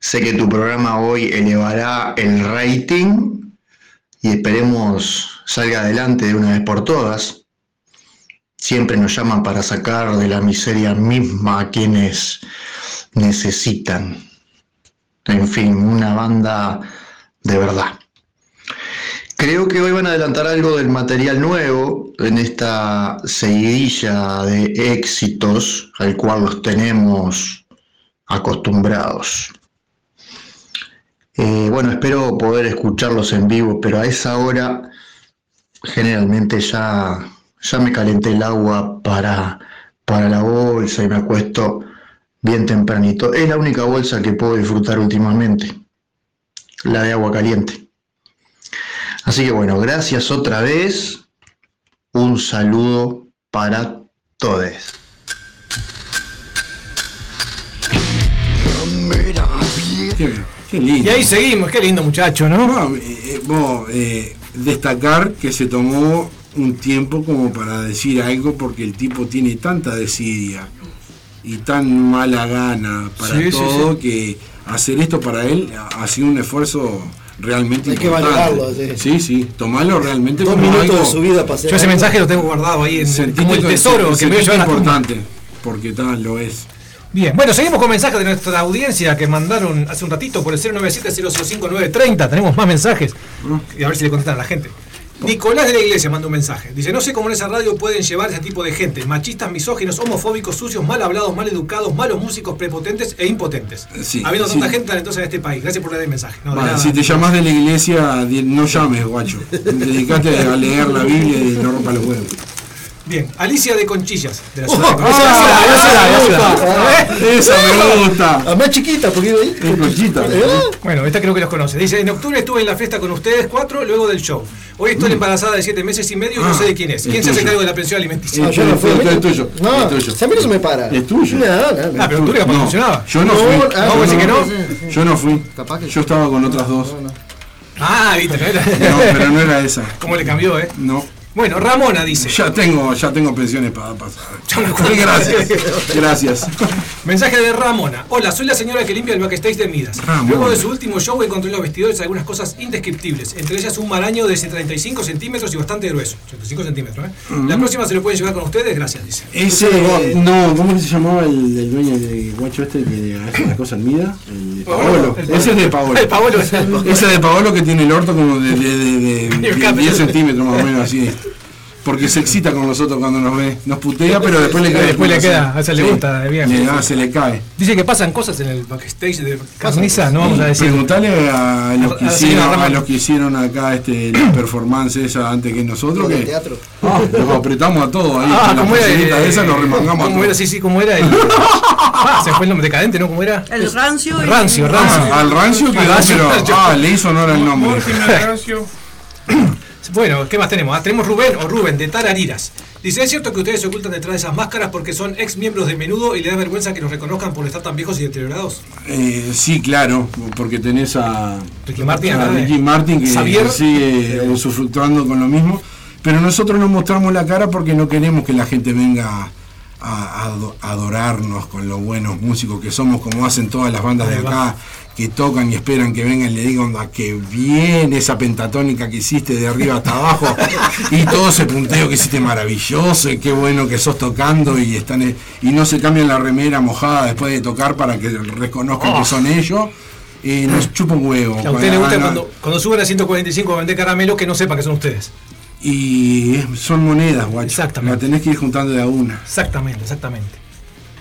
Sé que tu programa hoy elevará el rating y esperemos salga adelante de una vez por todas. Siempre nos llaman para sacar de la miseria misma a quienes necesitan. En fin, una banda de verdad. Creo que hoy van a adelantar algo del material nuevo en esta seguidilla de éxitos al cual los tenemos acostumbrados. Eh, bueno, espero poder escucharlos en vivo, pero a esa hora generalmente ya, ya me calenté el agua para, para la bolsa y me acuesto bien tempranito. Es la única bolsa que puedo disfrutar últimamente, la de agua caliente. Así que bueno, gracias otra vez. Un saludo para todos. Qué lindo. Y ahí seguimos, qué lindo muchacho, ¿no? No, eh, eh, vos, eh, destacar que se tomó un tiempo como para decir algo porque el tipo tiene tanta desidia y tan mala gana para Sí, sí, todo que hacer esto para él ha sido un esfuerzo realmente Hay que importante. valorarlo, sí. sí, sí, tomarlo realmente Dos como minutos algo de su vida para hacer Yo ese algo. mensaje lo tengo guardado ahí en como el tesoro que me voy a sentite llevar a la tumba. importante porque tal lo es. Bien, bueno, seguimos con mensajes de nuestra audiencia que mandaron hace un ratito por el 097-005-930. Tenemos más mensajes. Y a ver si le contestan a la gente. Nicolás de la Iglesia mandó un mensaje. Dice, no sé cómo en esa radio pueden llevar ese tipo de gente. Machistas, misóginos, homofóbicos, sucios, mal hablados, mal educados, malos músicos, prepotentes e impotentes. Sí, Habiendo sí. tanta gente talentosa en este país. Gracias por leer el mensaje. No, Vale, si te llamas de la iglesia, no llames, guacho. Dedicate a leer la Biblia y no rompa los huevos. Bien, Alicia de Conchillas, de la Oh, ciudad de ah, Conchillas. esa Esa me la gusta. ciudad. Esa me gusta. La más chiquita, porque iba ahí. Es Conchita. ¿Eh? Bueno, esta creo que los conoce. Dice, en octubre estuve en la fiesta con ustedes cuatro, luego del show. Hoy estoy embarazada de siete meses y medio y no Ah, sé de quién es. es ¿Quién se hace cargo de la pensión alimenticia? Ah, yo no fui. Es tuyo. No, Es tuyo. si a mí no se me para. Es tuyo. No, no, no. Ah, pero tú capaz No, funcionaba. yo no No, fui. ah, No, vos decís que no. Yo no fui. Capaz que- Yo estaba con otras dos. No, no. Ah, viste, no era. No, pero no era esa. ¿Cómo le cambió, eh? No. Bueno, Ramona dice. Ya tengo, ya tengo pensiones para pasar. [laughs] Gracias. Gracias. Mensaje de Ramona. Hola, soy la señora que limpia el backstage de Midas. Ramona. Luego de su último show encontré en los vestidores algunas cosas indescriptibles, entre ellas un maraño de 35 centímetros y bastante grueso. 35 centímetros, ¿eh? La próxima se lo pueden llevar con ustedes, gracias, dice. Ese, no, ¿cómo se llamaba el, el dueño de guacho este que hace las cosas en vida? El de Paolo. El Ese es de Paolo. El Paolo. Ese de Paolo que tiene el orto como de, de, de, de- [laughs] de 10 centímetros más o menos así. Porque se excita con nosotros cuando nos ve. Nos putea, pero después le queda. Después le queda, a ese le gusta, de bien. Le da, se le cae. Dice que pasan cosas en el backstage de Carniza, no vamos a decir. Preguntale a los que hicieron, a los que hicieron acá este, la performance esa antes que nosotros. Que, teatro. Ah, los apretamos a todos ahí. Ah, con la ¿cómo era? Eh, esa nos remangamos a ¿Cómo todos. era? Sí, sí, ¿cómo era? [laughs] Ah, se fue el nombre decadente, ¿no? ¿Cómo era? El rancio. Rancio, rancio. Ah, al rancio quedó, rancio, pero. rancio. Ah, le hizo honor al nombre. Rancio. [coughs] Bueno, ¿qué más tenemos? Ah, tenemos Rubén o Rubén de Tarariras. Dice, ¿es cierto que ustedes se ocultan detrás de esas máscaras porque son ex miembros de menudo y le da vergüenza que los reconozcan por estar tan viejos y deteriorados? Eh, sí, claro, porque tenés a Ricky Martin a Ricky eh. Martin que Xavier. sigue usufructuando con lo mismo, pero nosotros no mostramos la cara porque no queremos que la gente venga a, a ado- a adorarnos con los buenos músicos que somos, como hacen todas las bandas de acá, que tocan y esperan que vengan y le digan "Onda, que bien esa pentatónica que hiciste de arriba hasta abajo [laughs] y todo ese punteo que hiciste maravilloso y qué bueno que sos tocando y están eh, y no se cambian la remera mojada después de tocar para que reconozcan Oh. que son ellos eh, nos chupa un huevo A usted le gusta cuando, cuando suben a 145 a vender caramelo que no sepa que son ustedes. Y son monedas guacho Exactamente. la tenés que ir juntando de a una Exactamente, exactamente.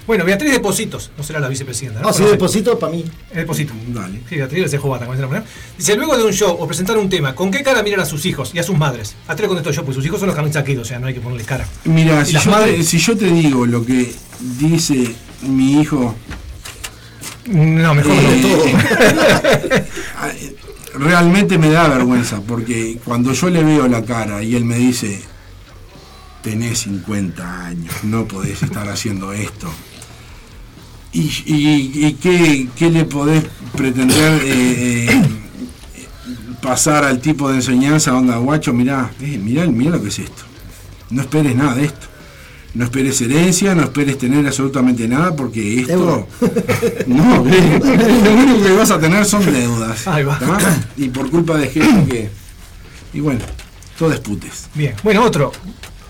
Bueno, Beatriz Depositos, no será la vicepresidenta, ¿no? Ah, sí, Conoce. deposito para mí. El Deposito. Dale. Sí, Beatriz se jugata, como dicen la mujer. Dice, luego de un show o presentar un tema, ¿con qué cara miran a sus hijos y a sus madres? A tres contesto yo, pues sus hijos son los aquí, o sea, no hay que ponerles cara. mira ¿Y si yo, te, madres? si yo te digo lo que dice mi hijo No, mejor Eh, no. [laughs] [laughs] realmente me da vergüenza porque cuando yo le veo la cara y él me dice tenés 50 años no podés estar haciendo esto y, qué, qué le podés pretender eh, eh, pasar al tipo de enseñanza onda guacho mirá eh, mirá, mirá lo que es esto no esperes nada de esto no esperes herencia, no esperes tener absolutamente nada porque esto. [laughs] No, lo único que vas a tener son deudas. Ahí va. ¿tá? Y por culpa de gente que. Y bueno, todo es putes. Bien, bueno, otro.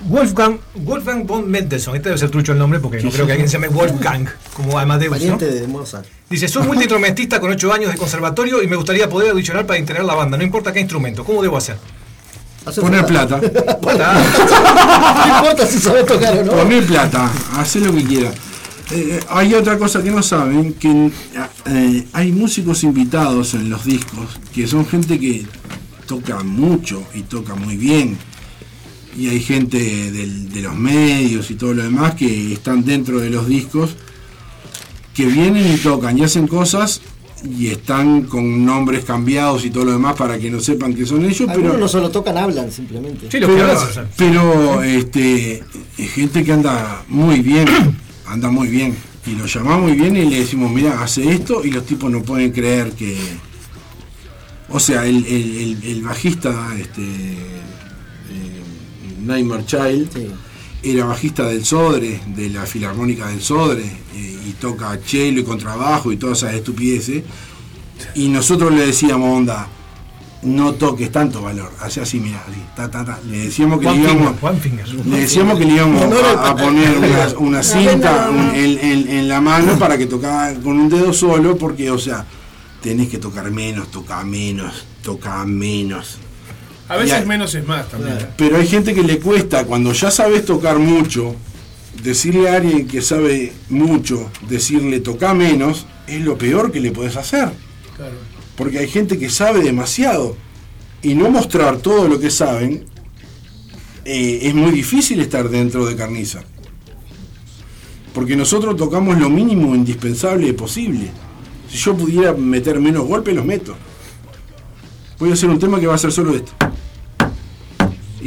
Wolfgang, Wolfgang von Mendelssohn, este debe ser trucho el nombre porque no ¿Qué creo que alguien se llame Wolfgang, como Amadeus, ¿no? Pariente de Mozart. Dice, soy multiinstrumentista con 8 años de conservatorio y me gustaría poder audicionar para integrar la banda, no importa qué instrumento, ¿cómo debo hacer? Poner falta. plata. [laughs] [laughs] No importa si sabes tocar o no. Poner plata. Hacer lo que quieras. Eh, hay otra cosa que no saben, que eh, hay músicos invitados en los discos, que son gente que toca mucho y toca muy bien. Y hay gente del- de los medios y todo lo demás que están dentro de los discos, que vienen y tocan y hacen cosas y están con nombres cambiados y todo lo demás para que no sepan que son ellos, Algunos pero no solo tocan, hablan simplemente. Sí, lo que pero, pero, este es gente que anda muy bien, [clears throat] anda muy bien. Y lo llamamos muy bien y le decimos, mira, hace esto y los tipos no pueden creer que. O sea, el, el- el- el bajista, este. eh, Nightmare Child, Sí. Era bajista del Sodre, de la Filarmónica del Sodre, eh, y toca cello y contrabajo y todas esas estupideces. Y nosotros le decíamos, onda, no toques tanto valor, hace así, mira, así, ta, ta, ta. Le decíamos que one le íbamos, one finger. le decíamos que le íbamos a, a poner una, una cinta un- en, en- en la mano para que tocara con un dedo solo, porque, o sea, tenés que tocar menos, toca menos, toca menos. A veces menos es más también. ¿eh? Pero hay gente que le cuesta, cuando ya sabes tocar mucho, decirle a alguien que sabe mucho, decirle toca menos, es lo peor que le puedes hacer. Claro. Porque hay gente que sabe demasiado. Y no mostrar todo lo que saben eh, es muy difícil estar dentro de Carniza. Porque nosotros tocamos lo mínimo indispensable posible. Si yo pudiera meter menos golpes, los meto. Voy a hacer un tema que va a ser solo esto.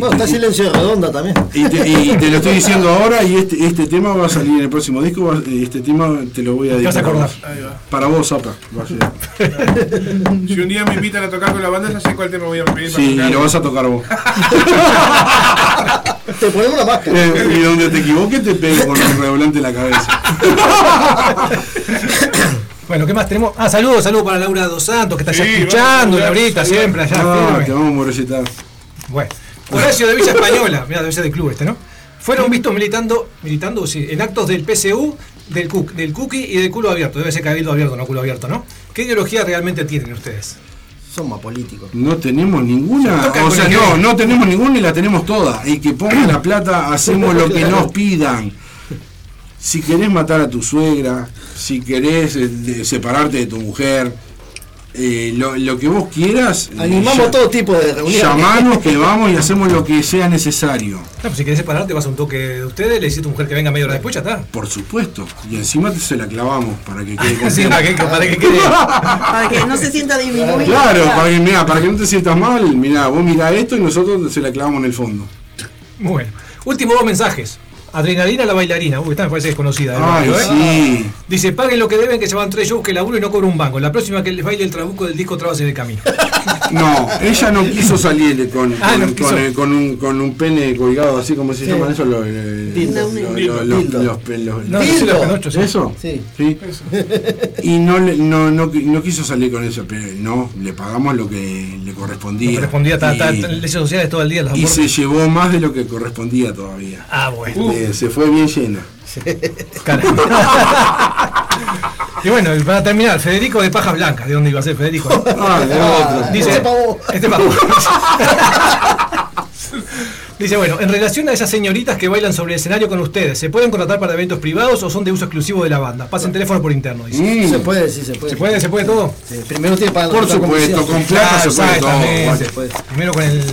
Bueno, está silencio de redonda también. Y te, y te lo estoy diciendo ahora y este, este tema va a salir en el próximo disco. va- Este tema te lo voy a Te vas a dedicar. acordar. Para vos, Zapa. Si un día me invitan a tocar con la banda, ya sé cuál tema voy a pedir para Sí, y lo vas a tocar vos. [laughs] Te ponemos la máscara. Eh, y donde te equivoques te pego con un redoblante en la cabeza. [laughs] Bueno, ¿qué más tenemos? Ah, saludos, saludos para Laura Dos Santos, que está Sí, allá escuchando, Laurita, siempre allá. Ah, te vamos a. Bueno, Horacio de Villa Española, mira, debe ser del club este, ¿no? Fueron vistos militando, militando sí, en actos del PSU, del, CUC, del Cookie y del culo abierto. Debe ser cabildo abierto, no culo abierto, ¿no? ¿Qué ideología realmente tienen ustedes? Son más políticos. No tenemos ninguna, o sea, no, que- no tenemos ninguna y la tenemos toda. Y que pongan la plata, hacemos lo que nos pidan. Si querés matar a tu suegra, si querés eh, separarte de tu mujer, eh, lo, lo que vos quieras, eh, Animamos ya- todo tipo de reuniones. llamanos [laughs] que vamos y hacemos lo que sea necesario. No, pues si querés separarte, vas a un toque de ustedes, le decís a tu mujer que venga media hora después, ya está. Por supuesto. Y encima te se la clavamos para que quede [laughs] Sí, para que, para que quede. [laughs] Para que no se sienta disminuido. Claro, para que, mirá, para que no te sientas mal, mirá, vos mirá esto y nosotros se la clavamos en el fondo. Bueno, últimos dos mensajes. Adrenalina la bailarina. Uy, esta me parece desconocida. Ay, ¿eh? sí. Dice, paguen lo que deben, que se van tres shows que laburo y no cobro un banco. La próxima que les baile el trabuco del disco Trabas en el camino. No, ella no quiso salir con, Ah, con, no quiso. con, eh, con un, con un pene colgado, así como se Sí. llaman eso, los, eh, los- los- sí, sí. ¿Eso? Sí. Sí. Y no, le- no, no, no quiso salir con eso, pero no, le pagamos lo que le correspondía. No correspondía, leyes sociales todo el día. Los y se llevó más de lo que correspondía todavía. Ah, bueno. Eh, se fue bien llena. Cara. [laughs] y bueno, y para terminar, Federico de Pajas Blancas. ¿De dónde iba a ser Federico? [laughs] Ah, de otro. Dice, Este pavo. Este pavo. [laughs] Dice, bueno, en relación a esas señoritas que bailan sobre el escenario con ustedes, ¿se pueden contratar para eventos privados o son de uso exclusivo de la banda? Pasen teléfono por interno, dice. Mm, Se puede, sí, se puede. ¿Se puede? ¿Se puede todo? Sí, Primero tiene pagar Por supuesto, con plata se puede todo. se puede. Primero con el...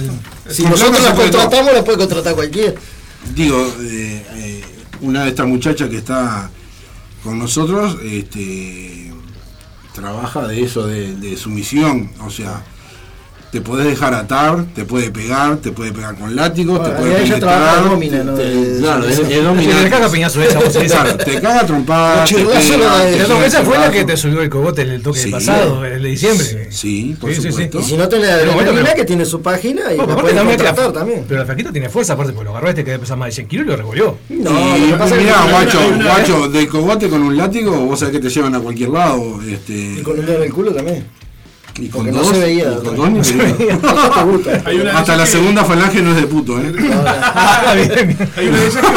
Si Con nosotros la contratamos, la puede contratar cualquiera. Digo, eh, eh, una de estas muchachas que está con nosotros, este, trabaja de eso, de, de sumisión. O sea, te podés dejar atar, te puede pegar, te puede pegar con látigos, te Bueno, puede ella penetrar. domina, ¿no? te- claro, es, es le caga piñazo esa, vos. Claro, te caga trompada, te pega, te Esa, fue la que te subió el cogote en el toque Sí. pasado, el de diciembre. Sí, por Sí, sí, sí. supuesto. Y si no tenés la adrenalina, que tiene su página y Bueno, la también contratar. Pero la flaquita tiene fuerza, aparte, porque lo agarró este que debe pesar más de 100 kilos y lo revolvió. No, y lo que pasa es que mirá, con- guacho, guacho, del cogote con un látigo, vos sabés que te llevan a cualquier lado. Este, y con un dedo en el culo también. Y con no dos, ni se veía. Hasta la que- segunda falange no es de puto, ¿eh? [laughs] Ah. Hay una de esas que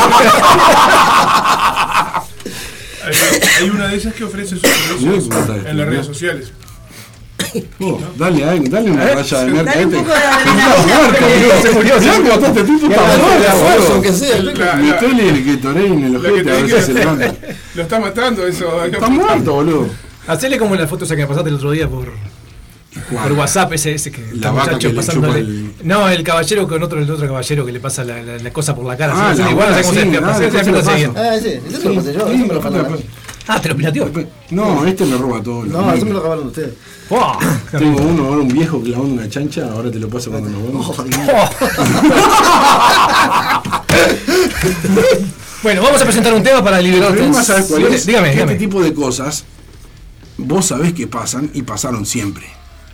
Hay- Hay una de esas que ofrece sus servicios en las redes sociales. Oh, dale, dale, dale una ver, raya de merca. Dale un poco de adrenalina. [laughs] Se murió, se murió. Metele el que en ojete, a se. [laughs] Lo está matando eso. Está muerto, boludo. Hacele como la foto esa que me pasaste el otro día por, por WhatsApp, ese, ese que La vaca muchacho que le pasándole. chupa el- No, el caballero con otro, el otro caballero que le pasa la, la- la cosa por la cara. Ah, igual no sé cómo se sí, ah, siempre te lo. Ah, pasé yo, Sí, me lo sí, sí. Ah, te lo pirateó. No, este me roba todo. No, eso me lo acabaron ustedes. [laughs] Tengo uno ahora, un viejo clavando una chancha, ahora te lo paso cuando nos vemos. [laughs] Bueno, vamos a presentar un tema para liberar. Dígame, Que dígame. Este tipo de cosas, vos sabés que pasan y pasaron siempre.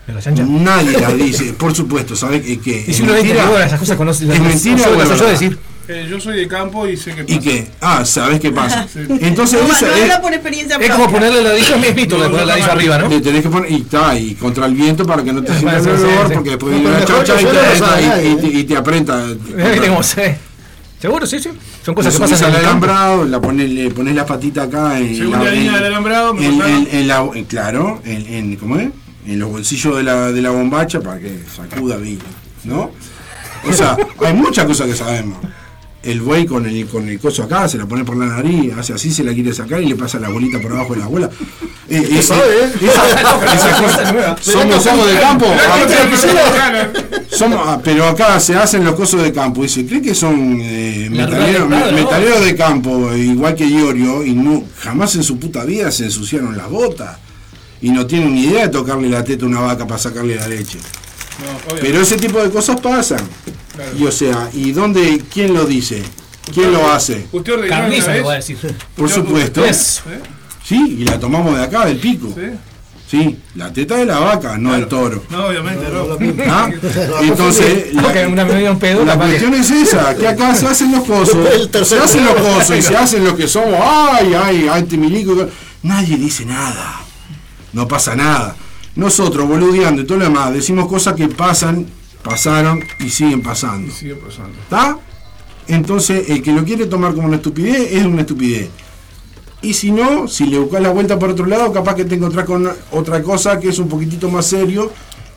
¿De la? Nadie las dice, por supuesto, sabés que, que Y si es uno dice esas cosas conoce, las es mentira las o las es oyó verdad. decir. Eh, yo soy de campo y sé que y pasa. que, ah, sabés qué pasa. Sí. Entonces, No, esa no es- habla por experiencia Es como ponerle la ladillo, es visto No, la no, la no, arriba, ¿no? le tenés que poner, y está, y contra el viento para que no te [laughs] sientas el olor, sí. porque después viene la mejor chancha y yo te, y- y te- ¿eh? y te aprenta. Mira que tengo sed. Seguro, sí, sí. Son cosas que pasan en el alambrado, la pones, le pones la patita acá en Segunda la, línea en- del alambrado, me en, pasaron. en- en la, en- claro, en, en- ¿cómo es? En los bolsillos de la, de la bombacha para que sacuda bien, ¿no? O sea, hay muchas cosas que sabemos. El buey con el, con el coso acá, se la pone por la nariz, hace así, se la quiere sacar y le pasa la bolita por abajo de la abuela. Eh, sabe, ¿eh? esa- [laughs] esas cosas- somos, [laughs] somos de campo. Somos- pero acá se hacen los cosos de campo. Dice, ¿cree que son eh, metaleros, metaleros de campo, eh, igual que Iorio, y no jamás en su puta vida se ensuciaron las botas? Y no tienen ni idea de tocarle la teta a una vaca para sacarle la leche. No. Pero ese tipo de cosas pasan. Claro. Y o sea, ¿y dónde, quién lo dice? ¿Quién lo hace? ¿Usted ordenó una Carniza, vez? le voy a decir. Por ¿Usted- supuesto. ¿Eh? Sí, y la tomamos de acá, del pico. ¿Sí? Sí, la teta de la vaca, no del toro. No, obviamente, no. [laughs] ¿Ah? [laughs] Entonces, [laughs] la, una la cuestión es esa, que acá se hacen los cosos, se hacen los cosos y se hacen los que somos, ay, ay, antimilico, nadie dice nada, no pasa nada. Nosotros, boludeando y todo lo demás, decimos cosas que pasan, pasaron y siguen pasando. Sigue pasando. ¿Está? Entonces, el que lo quiere tomar como una estupidez es una estupidez. Y si no, si le buscas la vuelta por otro lado, capaz que te encontrás con otra cosa que es un poquitito más serio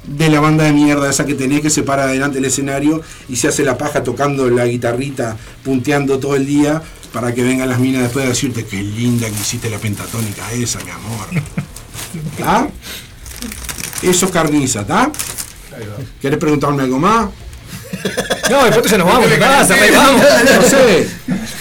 de la banda de mierda esa que tenés que se para adelante del escenario y se hace la paja tocando la guitarrita, punteando todo el día para que vengan las minas después de decirte qué linda que hiciste la pentatónica esa, mi amor. [laughs] ¿Está? Eso es carniza, ¿está? ¿Querés preguntarme algo más? No, después ya nos vamos, casa, ahí vamos. No sé.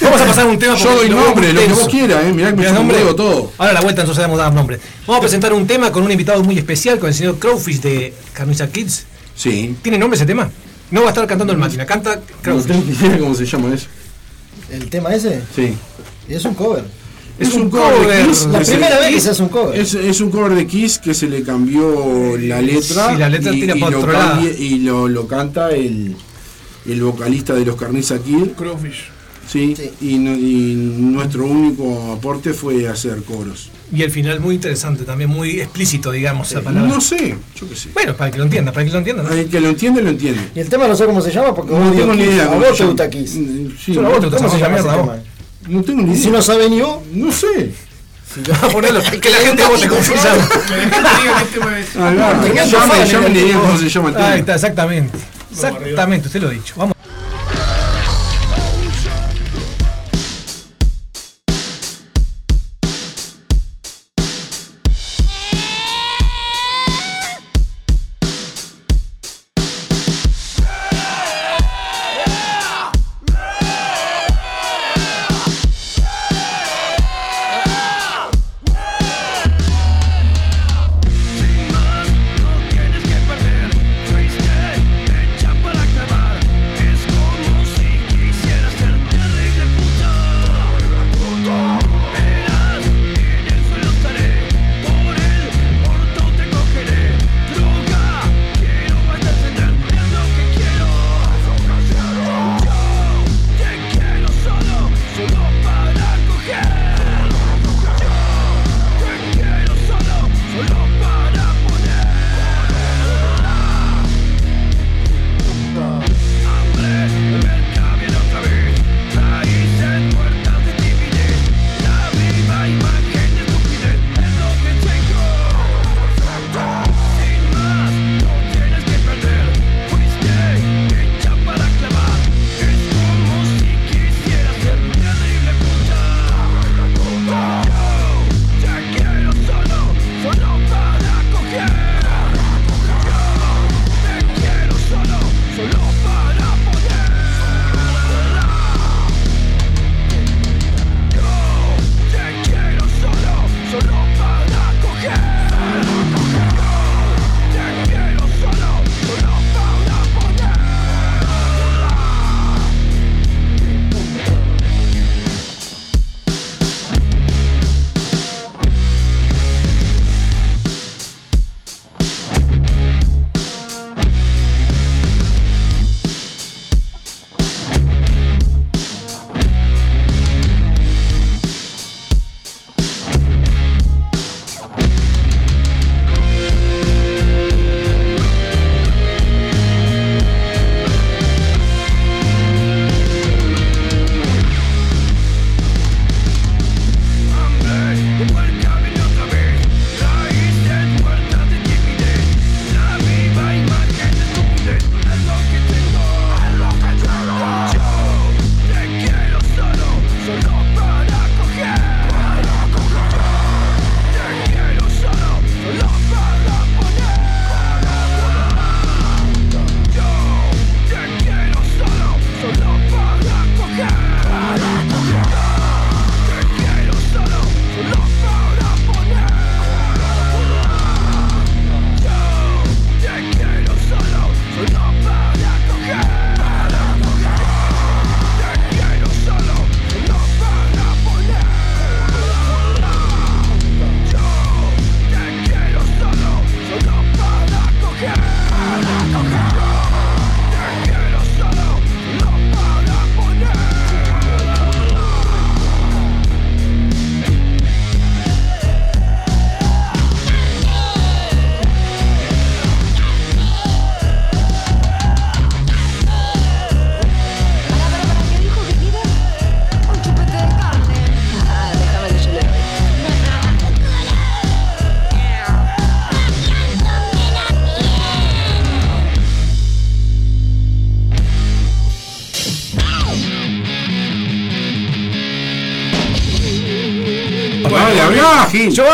Vamos a pasar un tema. Yo doy nombre, lo que vos quieras, eh. Mirá que me nombre. todo. Ahora a la vuelta entonces dar nombre. Vamos a presentar un tema con un invitado muy especial, con el señor Crowfish de Carniza Kids. Sí. ¿Tiene nombre ese tema? No va a estar cantando el máquina, canta No Crowfish. tengo ni idea cómo se llama eso. El tema ese Sí. es un cover. Es un cover de Kiss. La Es- primera vez que se hace un cover. Es, es un cover de Kiss que se le cambió la letra. Sí, la letra tira pa' lo otro lado. cambia- y lo, lo canta el, el vocalista de los Carniza Kid. Crowfish. Sí, Sí. Y, no- y nuestro único aporte fue hacer coros. Y el final muy interesante, también muy explícito, digamos, esa palabra. No sé, yo qué sé. Bueno, para que lo entienda, para que lo entienda. ¿no? El que lo entiende, lo entiende. Y el tema no sé cómo se llama porque No vos tengo ni idea. A vos se te gusta Kiss. Sí, Yo a vos te gusta ¿Cómo se llama No tengo ni idea. si no sabe ni vos, No sé. Vamos a ponerlo, [laughs] que la gente vote cómo se llama. Que la gente diga qué tema es. Ah, cómo se llama el tema. Ahí está, exactamente. Exactamente, usted lo ha dicho. Vamos.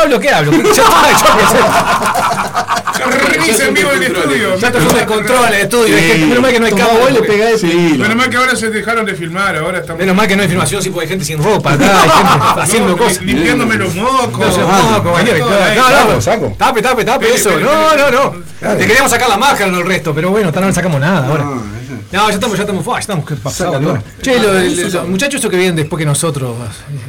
Hablo, ¿qué hablo? Yo qué sé. Reinicia en vivo el estudio. Ya te fue de control el estudio. Es que Sí. menos mal que no hay vos le pegás Sí, Menos mal que ahora se dejaron de filmar, ahora estamos. Menos mal que no hay filmación, sí, porque hay gente sin ropa acá, hay gente [laughs] haciendo No, cosas. Limpiándome los mocos. No. No, Saco, no, saco. Tape, tape, tape eso. No, no, no. Te queríamos sacar la máscara, no el resto, pero bueno, hasta no le sacamos nada ahora. No, ya estamos, ya estamos, ya estamos que pasados. ¿no? Che, lo- el- los muchachos esos que vienen después que nosotros.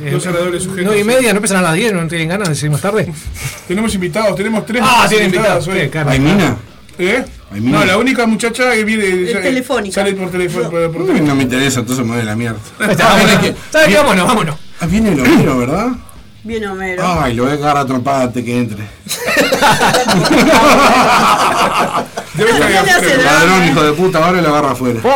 eh, Los oradores sujetos. nueve y media, no empiezan a las 10, no tienen ganas de seguir más tarde. [laughs] Tenemos invitados, tenemos tres Ah, tienen invitados invitados. hoy. eh, carne. ¿Hay mina? ¿Eh? Hay mina. No, la única muchacha que viene. ya- telefónica. Sale por teléfono. por- por Uy, teléfono. No me interesa, entonces me voy de la mierda. Ah, ¿Sabes qué? Vámonos, vámonos. Ah, viene el obrero, ¿verdad? Bien Homero. Ay, lo voy a agarrar a trompada antes que entre. [laughs] Ladrón, hijo de puta, ahora lo agarra afuera. [laughs]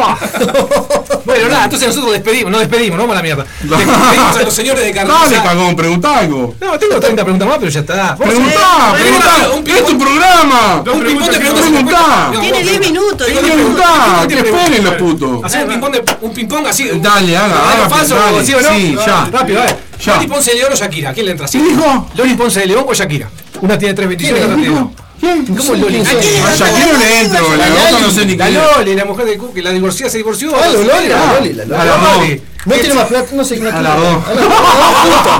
Bueno, nada, entonces nosotros despedimos, no despedimos, no vamos a la mierda. [laughs] Despedimos a los señores de Dale, Carniza. cagón, preguntá algo. No, tengo 30 preguntas más, pero ya está. Preguntá, preguntá. un Es tu programa. Un ping-pong de preguntas preguntá. Tiene vos 10 minutos. Tengo 10 diez minutos. Preguntá, que esperen los putos. Hacer un ping-pong, de, un ping-pong así. Dale, haga, ¿verdadero haga, falso, dale. ¿sí o no? Sí, ya. Rápido, dale. Ya. Loli Ponce de León o Shakira, ¿quién le entra? ¿Sí? ¿Qué dijo? Loli Ponce de León o Shakira. Una tiene 3.27 y la otra tiene 2. ¿Quién? ¿Cómo Loli? ¿Quién Ay, son? A Shakira le entro, la otra no sé ni La quién es. Loli, la mujer de Cu- que la divorciada se divorció. Ah, la Loli, la Loli, la Loli. No tiene más plata, no sé. No A las dos. A las dos juntas.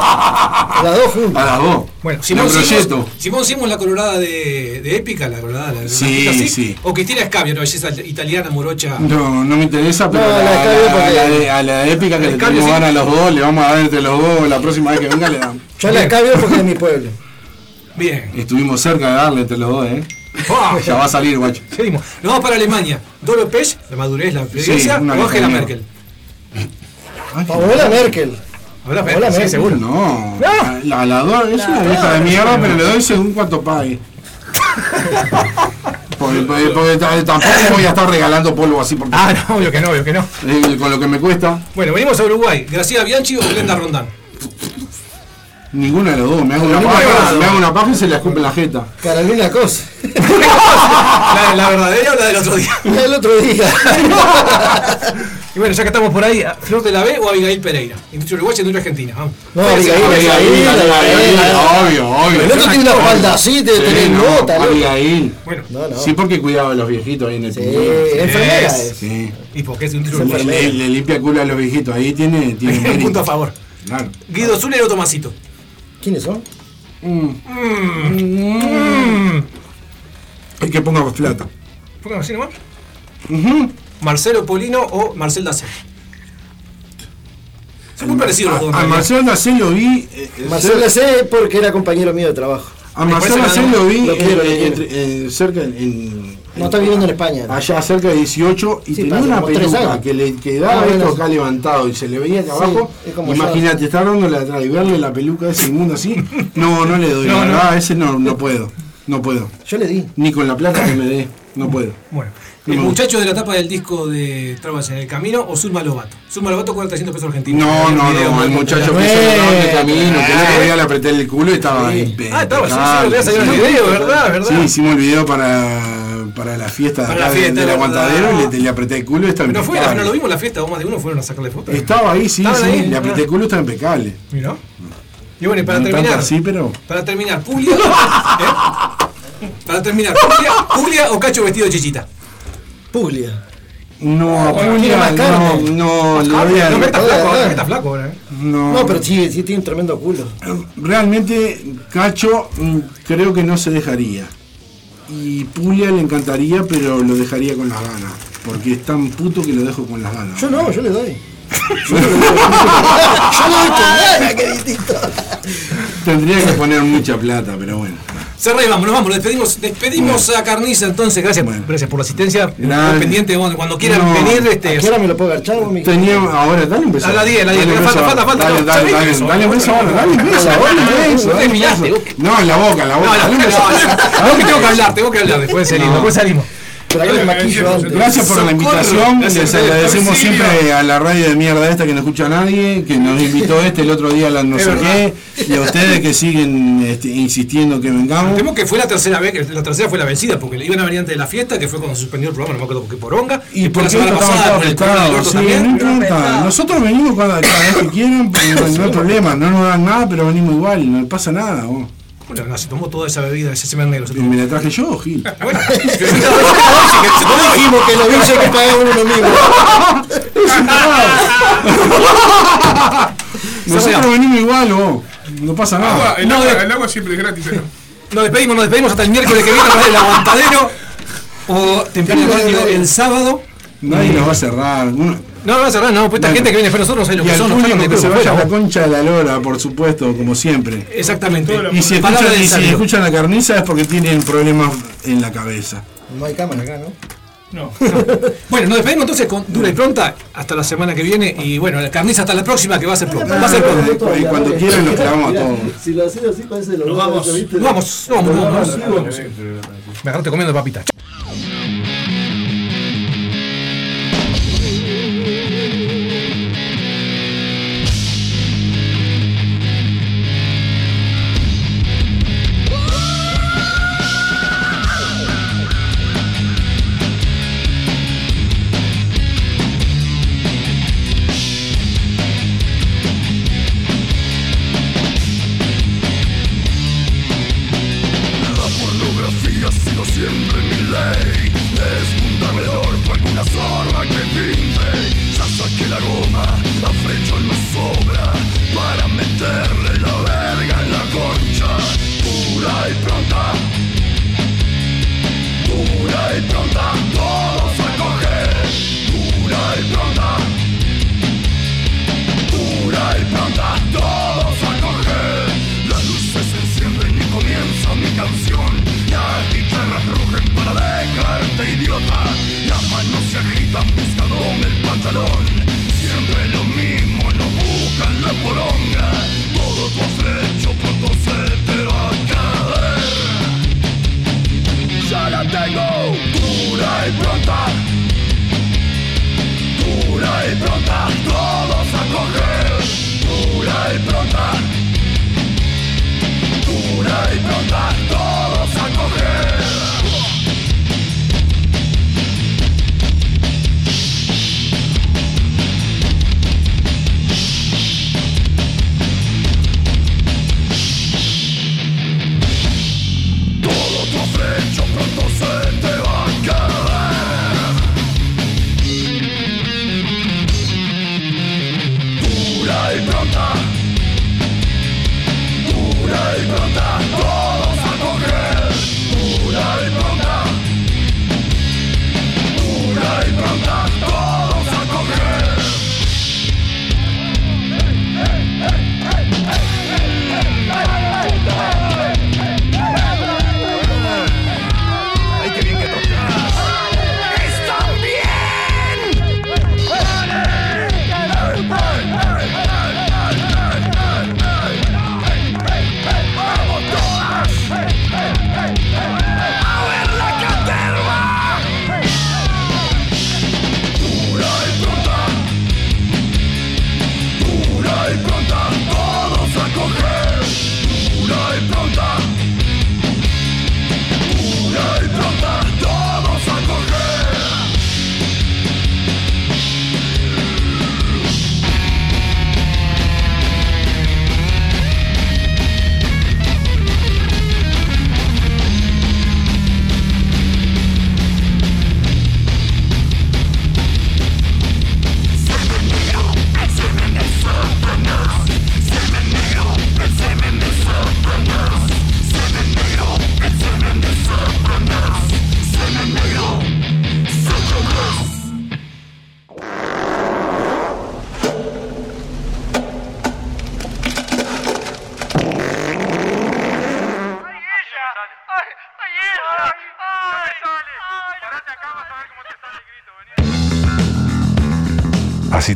A las dos juntas. A las dos. Bueno, La Simón. Simons, Simón Simons, la colorada de, de Épica, la colorada. La, la Sí, blanquita así, sí. O Cristina Escabio, una belleza italiana, morocha. No, no me interesa, pero No, a, la la, Escabio a porque- la de, a la de épica que La le Escabio tenemos sí. a los dos, le vamos a dar entre los dos, la próxima vez que venga le damos. Yo la cambio porque es mi pueblo. Bien. Estuvimos cerca de darle entre los dos, eh. Ya va a salir, guacho. Seguimos. Nos vamos para Alemania. Dolo Pech, la madurez, la o Angela lejanía. Merkel. Paola Merkel. Hola, Merkel, sí, Merkel. seguro. No, la, la dos es una vieja de mierda, pero le doy según cuánto pague. [laughs] Porque, porque- porque t- tampoco voy a estar regalando polvo así porque, Ah, no, obvio que no, obvio que no. eh, con lo que me cuesta. Bueno, venimos a Uruguay. Graciela Bianchi o Glenda Rondán. Ninguna de los dos. Me hago una las paja, me hago una paja y se la escupe en la jeta. Carolina Cosa. [laughs] ¿La, la verdadera o la del otro día? El otro día. [laughs] Y bueno, ya que estamos por ahí, ¿Flor de la B o Abigail Pereira? Industria uruguaya, industria argentina. Vamos. No, Abigail, Abigail, Abigail. Obvio, obvio. El otro tiene una falda así, tener no, nota. Abigail. Bueno, No, no. Sí, porque cuidaba a los viejitos ahí en el Sí, enfermera. Sí. ¿y por qué es industria Se Le, uruguaya? le- le limpia culo a los viejitos. Ahí tiene, tiene [laughs] Un punto a favor. Claro. Guido Zuller o Tomasito. ¿Quiénes son? Mm. Mm. Hay que ponga plata. Póngame así nomás. Marcelo Polino o Marcel Dacer. Son muy parecidos los dos. A, a. Marcelo Dacé lo vi. eh, eh, Marcelo cer- sé porque era compañero mío de trabajo. A parece Dacé lo vi eh, eh, entre- eh, cerca en- No está viviendo en España. ¿no? allá cerca de 18 y Sí, tenía una peluca que le quedaba Ah, bueno. esto acá levantado y se le veía acá Sí, abajo. es Imagínate, estar dándole atrás y verle la peluca a ese inmundo así. No, no le doy. No, la no. verdad, ese no, no puedo. No puedo. Yo le di. Ni con la plata que me dé. No puedo. Bueno, No el muchacho de la tapa del disco de Trabas en el Camino o Zulma Lobato. Zulma Lobato 300 pesos argentinos. No, no, no, el muchacho que se lo en el camino, que el otro eh. día le apreté el culo y estaba Sí. impecable. Ah, estaba, sí, sí, le salió el Sí. video, ¿verdad? ¿verdad? Sí, hicimos el video para, para la fiesta, de Para acá la fiesta, del aguantadero y le, le apreté el culo y estaba fue, impecable. no lo vimos en la fiesta, más de uno fueron a sacarle fotos. Estaba ahí, sí, ¿Estaban sí, ahí? le apreté el culo y estaba impecable. Mira. Y bueno, y para No terminar. así, pero... Para terminar, Julia. [laughs] ¿eh? Para terminar, Julia, Julia o Cacho vestido de chichita. Puglia. No, Julia, más no, no, No está Ah, flaco, ahora, ah. me está flaco ahora. ¿eh? no. No, pero sí, sí tiene un tremendo culo. Realmente, Cacho mm, creo que no se dejaría. Y Pulia le encantaría, pero lo dejaría con las ganas. Porque es tan puto que lo dejo con las ganas. Yo no, yo le doy. Yo le doy, [laughs] yo le doy con ganas, que distinto. Tendría que poner mucha plata, pero bueno. Cerré, vamos, nos vamos, nos despedimos, despedimos a Carniza entonces, gracias, Bueno. gracias por la asistencia. Nada. Pendiente, bueno, cuando quieran No. venir, este. ¿A qué hora me lo puedo garchar, vos, mi Tenía, ahora, dale un beso. A la 10, a la 10, Dale falta, falta, falta, Dale, dale, ¿sabés dale, un beso ahora, dale un beso, dale un beso, No en la boca, en la No, boca. no, no, que tengo que hablar, tengo que hablar, después salimos, No. después salimos. Gracias por la invitación, les agradecemos siempre a la radio de mierda esta que no escucha a nadie, que nos invitó este el otro día a la no sé qué, y a ustedes que siguen este, insistiendo que vengamos. Temo que fue la tercera vez, que la tercera fue la vencida, porque le iban a venir antes de la fiesta, que fue cuando se suspendió el programa, no me acuerdo por qué poronga. Y después la por semana estamos pasada sí, también. no importa. Nosotros venimos cada, cada vez que quieran, no hay problema, no nos dan nada, pero venimos igual, no pasa nada. vos. Bueno, no, se tomó toda esa bebida, ese semen negro. Se ¿Y tomó. me la traje yo, Gil? Bueno, [laughs] No dijimos que los billetes que pagaba uno mismo. Nosotros venimos igual, vos. No pasa Agua, nada. el, No, agua, de- el agua siempre es gratis, ¿no? nos despedimos, nos despedimos hasta el miércoles que viene del aguantadero. O temprano el sábado. Nadie nos va a cerrar. No, no va a cerrar, no, pues esta Bueno. gente que viene de nosotros no sabe lo Y que son, nos que se vaya a la concha de la lora, por supuesto, como siempre. Exactamente. Y si, escuchan, del y si sabio. escuchan la carniza es porque tienen problemas en la cabeza. No hay cámara acá, ¿no? No. Bueno, nos despedimos entonces con dura y pronta hasta la semana que viene. Y bueno, la carniza hasta la próxima que va a ser pronto. Va a ser pronto. Y cuando quieran nos clavamos a todos. Si lo haces así, parece lo vamos. Vamos, vamos, vamos. Me agarraste comiendo papita.